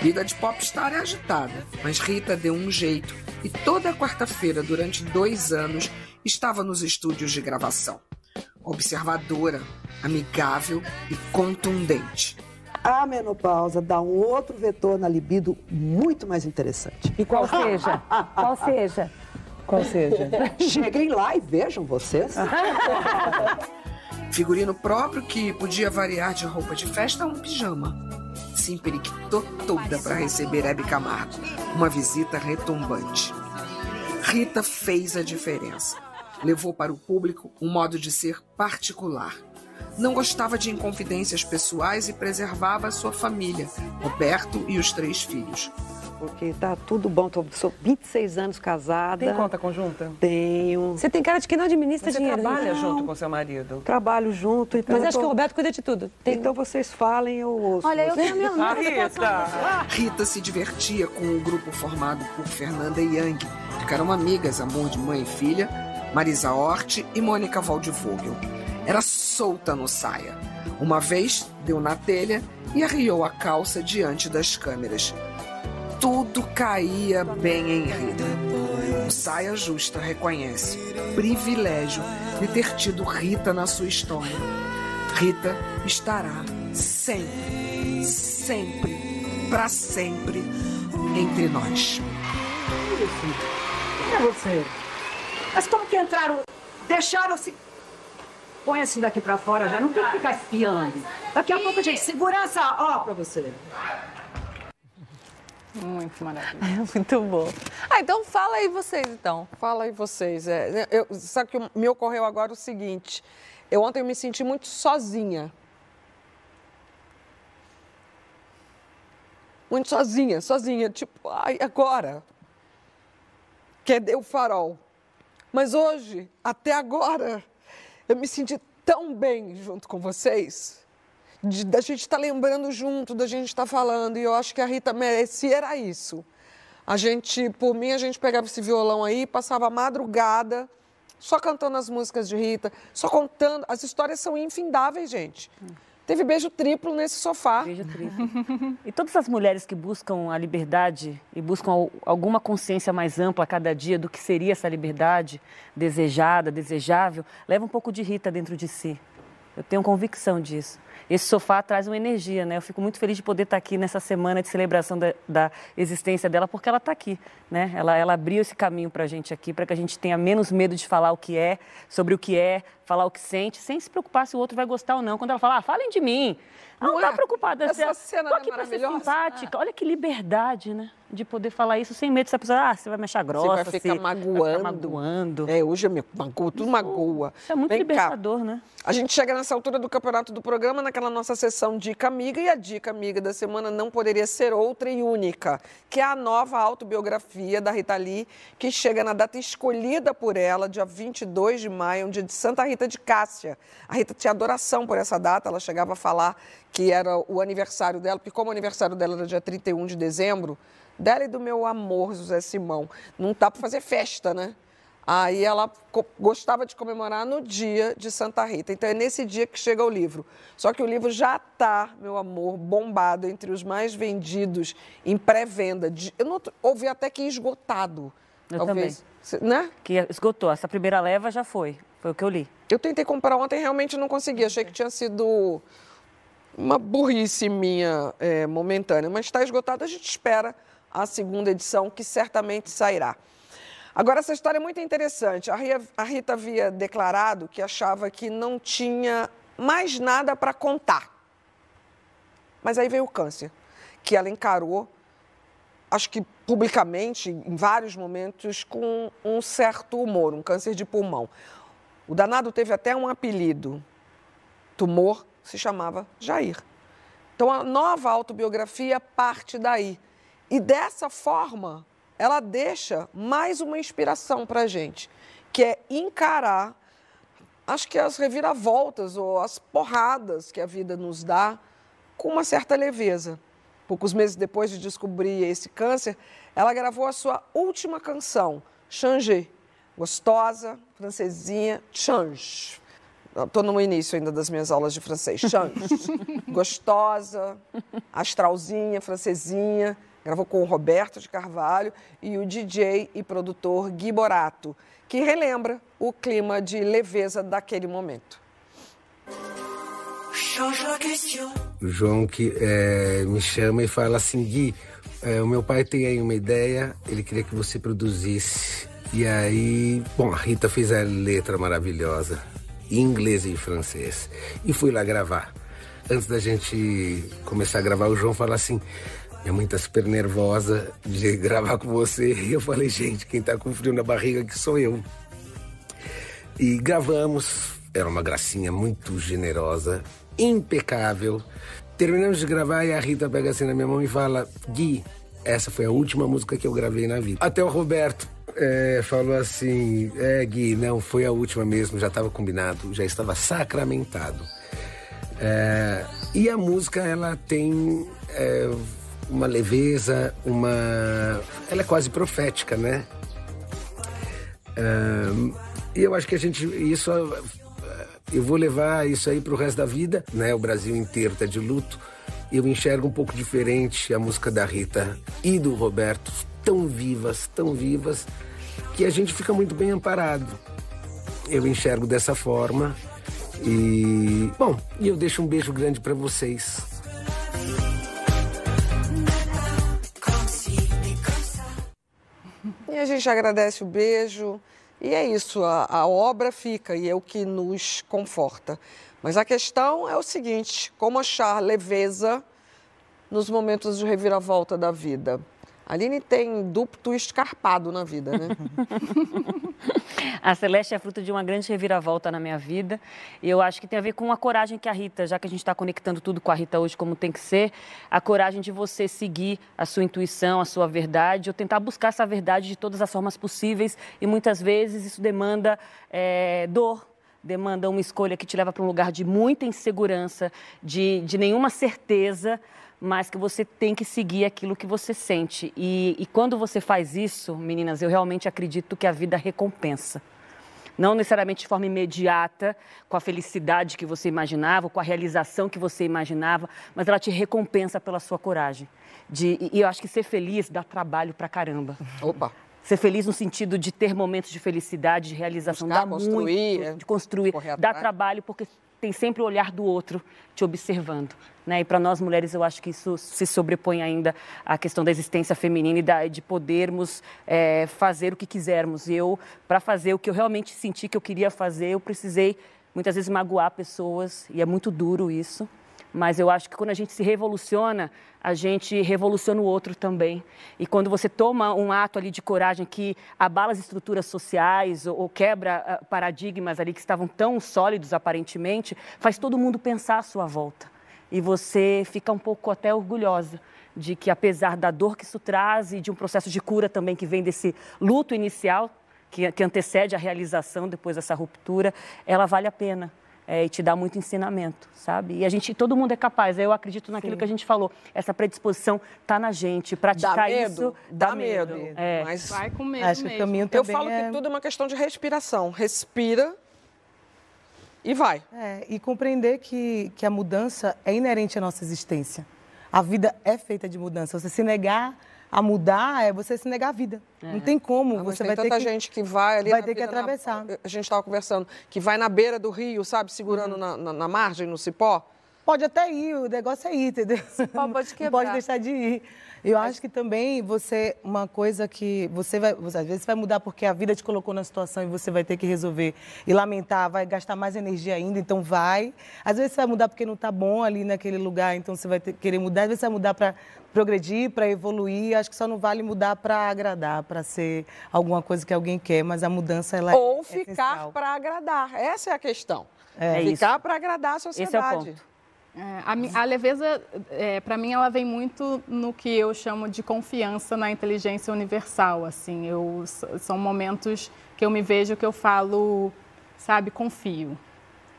Vida de popstar é agitada, mas Rita deu um jeito e toda quarta-feira, durante dois anos, estava nos estúdios de gravação. Observadora, amigável e contundente. A menopausa dá um outro vetor na libido muito mais interessante. E qual seja? Qual seja? Qual seja? Cheguem lá e vejam vocês. Figurino próprio que podia variar de roupa de festa a um pijama. Se emperiquitou toda para receber Hebe Camargo, uma visita retumbante. Rita fez a diferença. Levou para o público um modo de ser particular. Não gostava de inconfidências pessoais e preservava a sua família, Roberto e os três filhos. Porque tá tudo bom, tô, sou 26 anos casada. Tem conta conjunta? Tenho. Você tem cara de que não administra Você dinheiro. trabalha Não. junto com seu marido? Trabalho junto, então. Mas eu acho tô- que o Roberto cuida de tudo. Tem- Então vocês falem, eu ouço. Olha, eu tenho a minha minha Rita! Rita se divertia com o grupo formado por Fernanda Young. Ficaram amigas, amor de mãe e filha, Marisa Hort e Mônica Waldvogel. Era solta no saia. Uma vez deu na telha e arriou a calça diante das câmeras. Tudo caía bem em Rita. O Saia Justa reconhece privilégio de ter tido Rita na sua história. Rita estará sempre, sempre, para sempre entre nós. É você. Mas como que entraram? Deixaram-se. Põe assim daqui pra fora já, não tem que ficar espiando. Daqui a pouco, gente, segurança, ó, pra você. Muito maravilhoso. Muito bom. Ah, então fala aí vocês, então. Fala aí vocês. É, eu, sabe que me ocorreu agora o seguinte. Eu ontem eu me senti muito sozinha. Muito sozinha, sozinha. Tipo, ai, agora? Cadê o farol? Mas hoje, até agora, eu me senti tão bem junto com vocês. De, da gente estar lembrando junto, da gente estar falando. E eu acho que a Rita merecia era isso. A gente, por mim, a gente pegava esse violão aí, passava a madrugada só cantando as músicas de Rita, só contando. As histórias são infindáveis, gente. Teve beijo triplo nesse sofá. Beijo triplo. E todas as mulheres que buscam a liberdade e buscam al- alguma consciência mais ampla a cada dia do que seria essa liberdade desejada, desejável, levam um pouco de Rita dentro de si. Eu tenho convicção disso. esse sofá traz uma energia, né? Eu fico muito feliz de poder estar aqui nessa semana de celebração da, da existência dela, porque ela está aqui, né? Ela, ela abriu esse caminho para a gente aqui, para que a gente tenha menos medo de falar o que é, sobre o que é, falar o que sente, sem se preocupar se o outro vai gostar ou não. Quando ela fala, ah, falem de mim. Ela não está preocupada. Essa Você- cena tô é aqui para ser maravilhosa? simpática. Olha que liberdade, né? De poder falar isso sem medo. Se a pessoa, ah, você vai me achar grossa, Você vai ficar se- magoando. magoando. É, hoje é me magoa, tudo magoa. Isso é muito Vem cá. libertador, né? A gente chega nessa altura do campeonato do programa, naquela nossa sessão Dica Amiga, e a Dica Amiga da semana não poderia ser outra e única, que é a nova autobiografia da Rita Lee, que chega na data escolhida por ela, dia 22 de maio, um dia de Santa Rita de Cássia. A Rita tinha adoração por essa data, ela chegava a falar que era o aniversário dela, porque como o aniversário dela era dia 31 de dezembro, dela e do meu amor, José Simão, não tá para fazer festa, né? Aí ela gostava de comemorar no dia de Santa Rita. Então é nesse dia que chega o livro. Só que o livro já está, meu amor, bombado entre os mais vendidos em pré-venda. Eu não, ouvi até que esgotado. Eu talvez. também. Né? Que esgotou. Essa primeira leva já foi. Foi o que eu li. Eu tentei comprar ontem e realmente não consegui. Achei que tinha sido uma burrice minha é, momentânea. Mas está esgotado, a gente espera a segunda edição, que certamente sairá. Agora, essa história é muito interessante. A Rita havia declarado que achava que não tinha mais nada para contar. Mas aí veio o câncer, que ela encarou, acho que publicamente, em vários momentos, com um certo humor, um câncer de pulmão. O danado teve até um apelido. Tumor se chamava Jair. Então a nova autobiografia parte daí. E dessa forma, ela deixa mais uma inspiração para a gente, que é encarar, acho que as reviravoltas ou as porradas que a vida nos dá com uma certa leveza. Poucos meses depois de descobrir esse câncer, ela gravou a sua última canção, Changer. Gostosa, francesinha, change. Estou no início ainda das minhas aulas de francês. Change. Gostosa, astralzinha, francesinha. Gravou com o Roberto de Carvalho e o DJ e produtor Gui Borato, que relembra o clima de leveza daquele momento. O João que eh, me chama e fala assim, Gui, eh, o meu pai tem aí uma ideia, ele queria que você produzisse. E aí, bom, a Rita fez a letra maravilhosa, em inglês e em francês. E fui lá gravar. Antes da gente começar a gravar, o João fala assim, minha mãe tá super nervosa de gravar com você. E eu falei, gente, quem tá com frio na barriga que sou eu. E gravamos, era uma gracinha muito generosa, impecável. Terminamos de gravar e a Rita pega assim na minha mão e fala: Gui, essa foi a última música que eu gravei na vida. Até o Roberto é, falou assim: É, Gui, não, foi a última mesmo, já estava combinado, já estava sacramentado. É, e a música, ela tem é, uma leveza, uma. Ela é quase profética, né? Ahn, E eu acho que a gente. Isso. Eu vou levar isso aí pro resto da vida, né? O Brasil inteiro tá de luto. Eu enxergo um pouco diferente a música da Rita e do Roberto, tão vivas, tão vivas, que a gente fica muito bem amparado. Eu enxergo dessa forma. E. Bom, e eu deixo um beijo grande para vocês. E a gente agradece o beijo. E é isso, a, a obra fica e é o que nos conforta. Mas a questão é o seguinte: como achar leveza nos momentos de reviravolta da vida? Aline tem duplo escarpado na vida, né? A Celeste é fruto de uma grande reviravolta na minha vida. E eu acho que tem a ver com a coragem que a Rita, já que a gente está conectando tudo com a Rita hoje como tem que ser, a coragem de você seguir a sua intuição, a sua verdade, ou tentar buscar essa verdade de todas as formas possíveis. E muitas vezes isso demanda eh, dor, demanda uma escolha que te leva para um lugar de muita insegurança, de, de nenhuma certeza, mas que você tem que seguir aquilo que você sente. E, e quando você faz isso, meninas, eu realmente acredito que a vida recompensa. Não necessariamente de forma imediata, com a felicidade que você imaginava, com a realização que você imaginava, mas ela te recompensa pela sua coragem. De, e eu acho que ser feliz dá trabalho pra caramba. Opa! Ser feliz no sentido de ter momentos de felicidade, de realização, Buscar, dá construir, muito, é. de construir, dá trabalho porque tem sempre o olhar do outro te observando. Né? E para nós mulheres, eu acho que isso se sobrepõe ainda à questão da existência feminina e da, de podermos é, fazer o que quisermos. Eu, para fazer o que eu realmente senti que eu queria fazer, eu precisei muitas vezes magoar pessoas, e é muito duro isso. Mas eu acho que quando a gente se revoluciona, a gente revoluciona o outro também. E quando você toma um ato ali de coragem que abala as estruturas sociais ou, ou quebra ah, paradigmas ali que estavam tão sólidos aparentemente, faz todo mundo pensar à sua volta. E você fica um pouco até orgulhosa de que apesar da dor que isso traz e de um processo de cura também que vem desse luto inicial, que, que antecede a realização depois dessa ruptura, ela vale a pena é, e te dá muito ensinamento, sabe? E a gente, todo mundo é capaz. Eu acredito naquilo Sim. que a gente falou. Essa predisposição está na gente. Praticar dá medo, isso dá, dá medo. medo. É. Mas vai com medo Acho mesmo. Que o caminho Eu falo é... que tudo é uma questão de respiração. Respira e vai. É, e compreender que, que a mudança é inerente à nossa existência. A vida é feita de mudança. Você se negar a mudar é você se negar a vida. É. Não tem como. Não, você tem vai tanta ter que, gente que vai ali. Vai ter que atravessar. Na, a gente estava conversando, que vai na beira do rio, sabe, segurando uhum. na, na, na, margem, no cipó. Pode até ir, o negócio é ir, entendeu? Cipó pode quebrar. Não pode deixar de ir. Eu acho que também você, uma coisa que você vai, você, às vezes vai mudar porque a vida te colocou na situação e você vai ter que resolver e lamentar, vai gastar mais energia ainda, então vai. Às vezes você vai mudar porque não está bom ali naquele lugar, então você vai ter, querer mudar. Às vezes você vai mudar para progredir, para evoluir. Acho que só não vale mudar para agradar, para ser alguma coisa que alguém quer, mas a mudança ela Ou é ficar para agradar. Essa é a questão. É, ficar para agradar a sociedade. Esse é o ponto. É, a, a, leveza, é, para mim, ela vem muito no que eu chamo de confiança na inteligência universal. Assim, eu, são momentos que eu me vejo que eu falo, sabe, confio.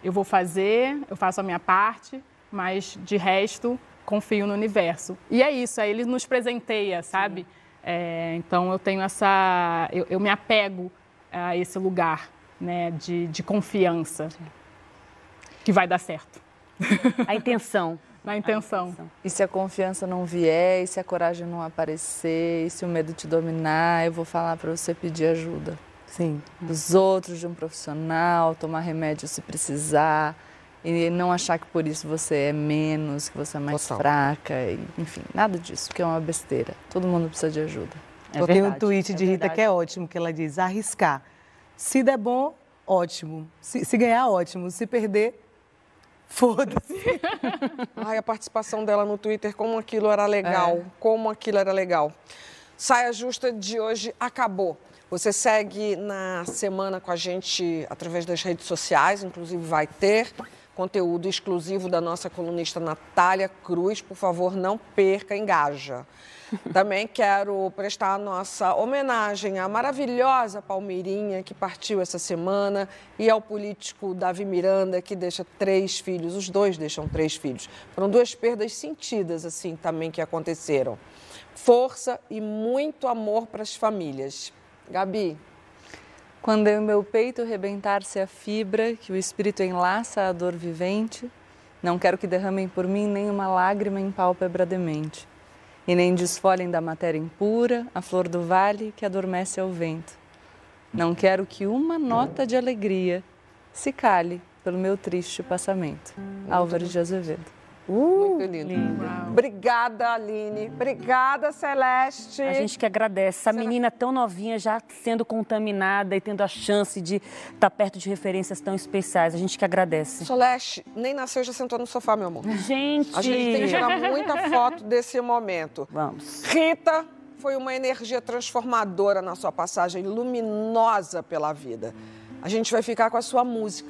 Eu vou fazer, eu faço a minha parte, mas de resto confio no universo. E é isso, aí ele nos presenteia, sabe? É, então eu tenho essa, eu, eu, me apego a esse lugar, né, de, de confiança Sim. que vai dar certo. A intenção. Na intenção. intenção. E se a confiança não vier, e se a coragem não aparecer, e se o medo te dominar, eu vou falar para você pedir ajuda. Sim. Dos outros, de um profissional, tomar remédio se precisar. E não achar que por isso você é menos, que você é mais Total. fraca, e, enfim, nada disso, porque é uma besteira. Todo mundo precisa de ajuda. É eu tenho um tweet é de Rita que é ótimo, que ela diz, arriscar. Se der bom, ótimo. Se, se ganhar, ótimo. Se perder, Foda-se. Ai, a participação dela no Twitter, como aquilo era legal. É. Como aquilo era legal. Saia Justa de hoje acabou. Você segue na semana com a gente através das redes sociais, inclusive vai ter conteúdo exclusivo da nossa colunista Natália Cruz. Por favor, não perca, engaja. Também quero prestar nossa homenagem à maravilhosa Palmeirinha, que partiu essa semana, e ao político Davi Miranda, que deixa três filhos. Os dois deixam três filhos. Foram duas perdas sentidas, assim, também que aconteceram. Força e muito amor para as famílias. Gabi. Quando em meu peito rebentar-se a fibra, que o espírito enlaça a dor vivente, não quero que derramem por mim nenhuma lágrima em pálpebra demente, e nem desfolhem da matéria impura a flor do vale que adormece ao vento. Não quero que uma nota de alegria se cale pelo meu triste passamento. Álvares de Azevedo. Uh, Muito lindo. lindo. Obrigada, Aline. Obrigada, Celeste. A gente que agradece. Essa menina tão novinha já sendo contaminada e tendo a chance de estar tá perto de referências tão especiais. A gente que agradece. Celeste, nem nasceu, já sentou no sofá, meu amor. Gente! A gente tem que tirar muita foto desse momento. Vamos. Rita foi uma energia transformadora na sua passagem, luminosa pela vida. A gente vai ficar com a sua música.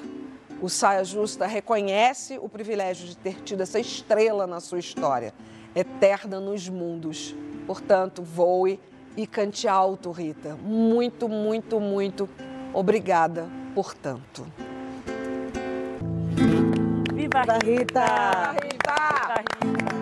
O Saia Justa reconhece o privilégio de ter tido essa estrela na sua história, eterna nos mundos. Portanto, voe e cante alto, Rita. Muito, muito, muito obrigada por tanto. Viva, Rita! Viva Rita! Viva Rita!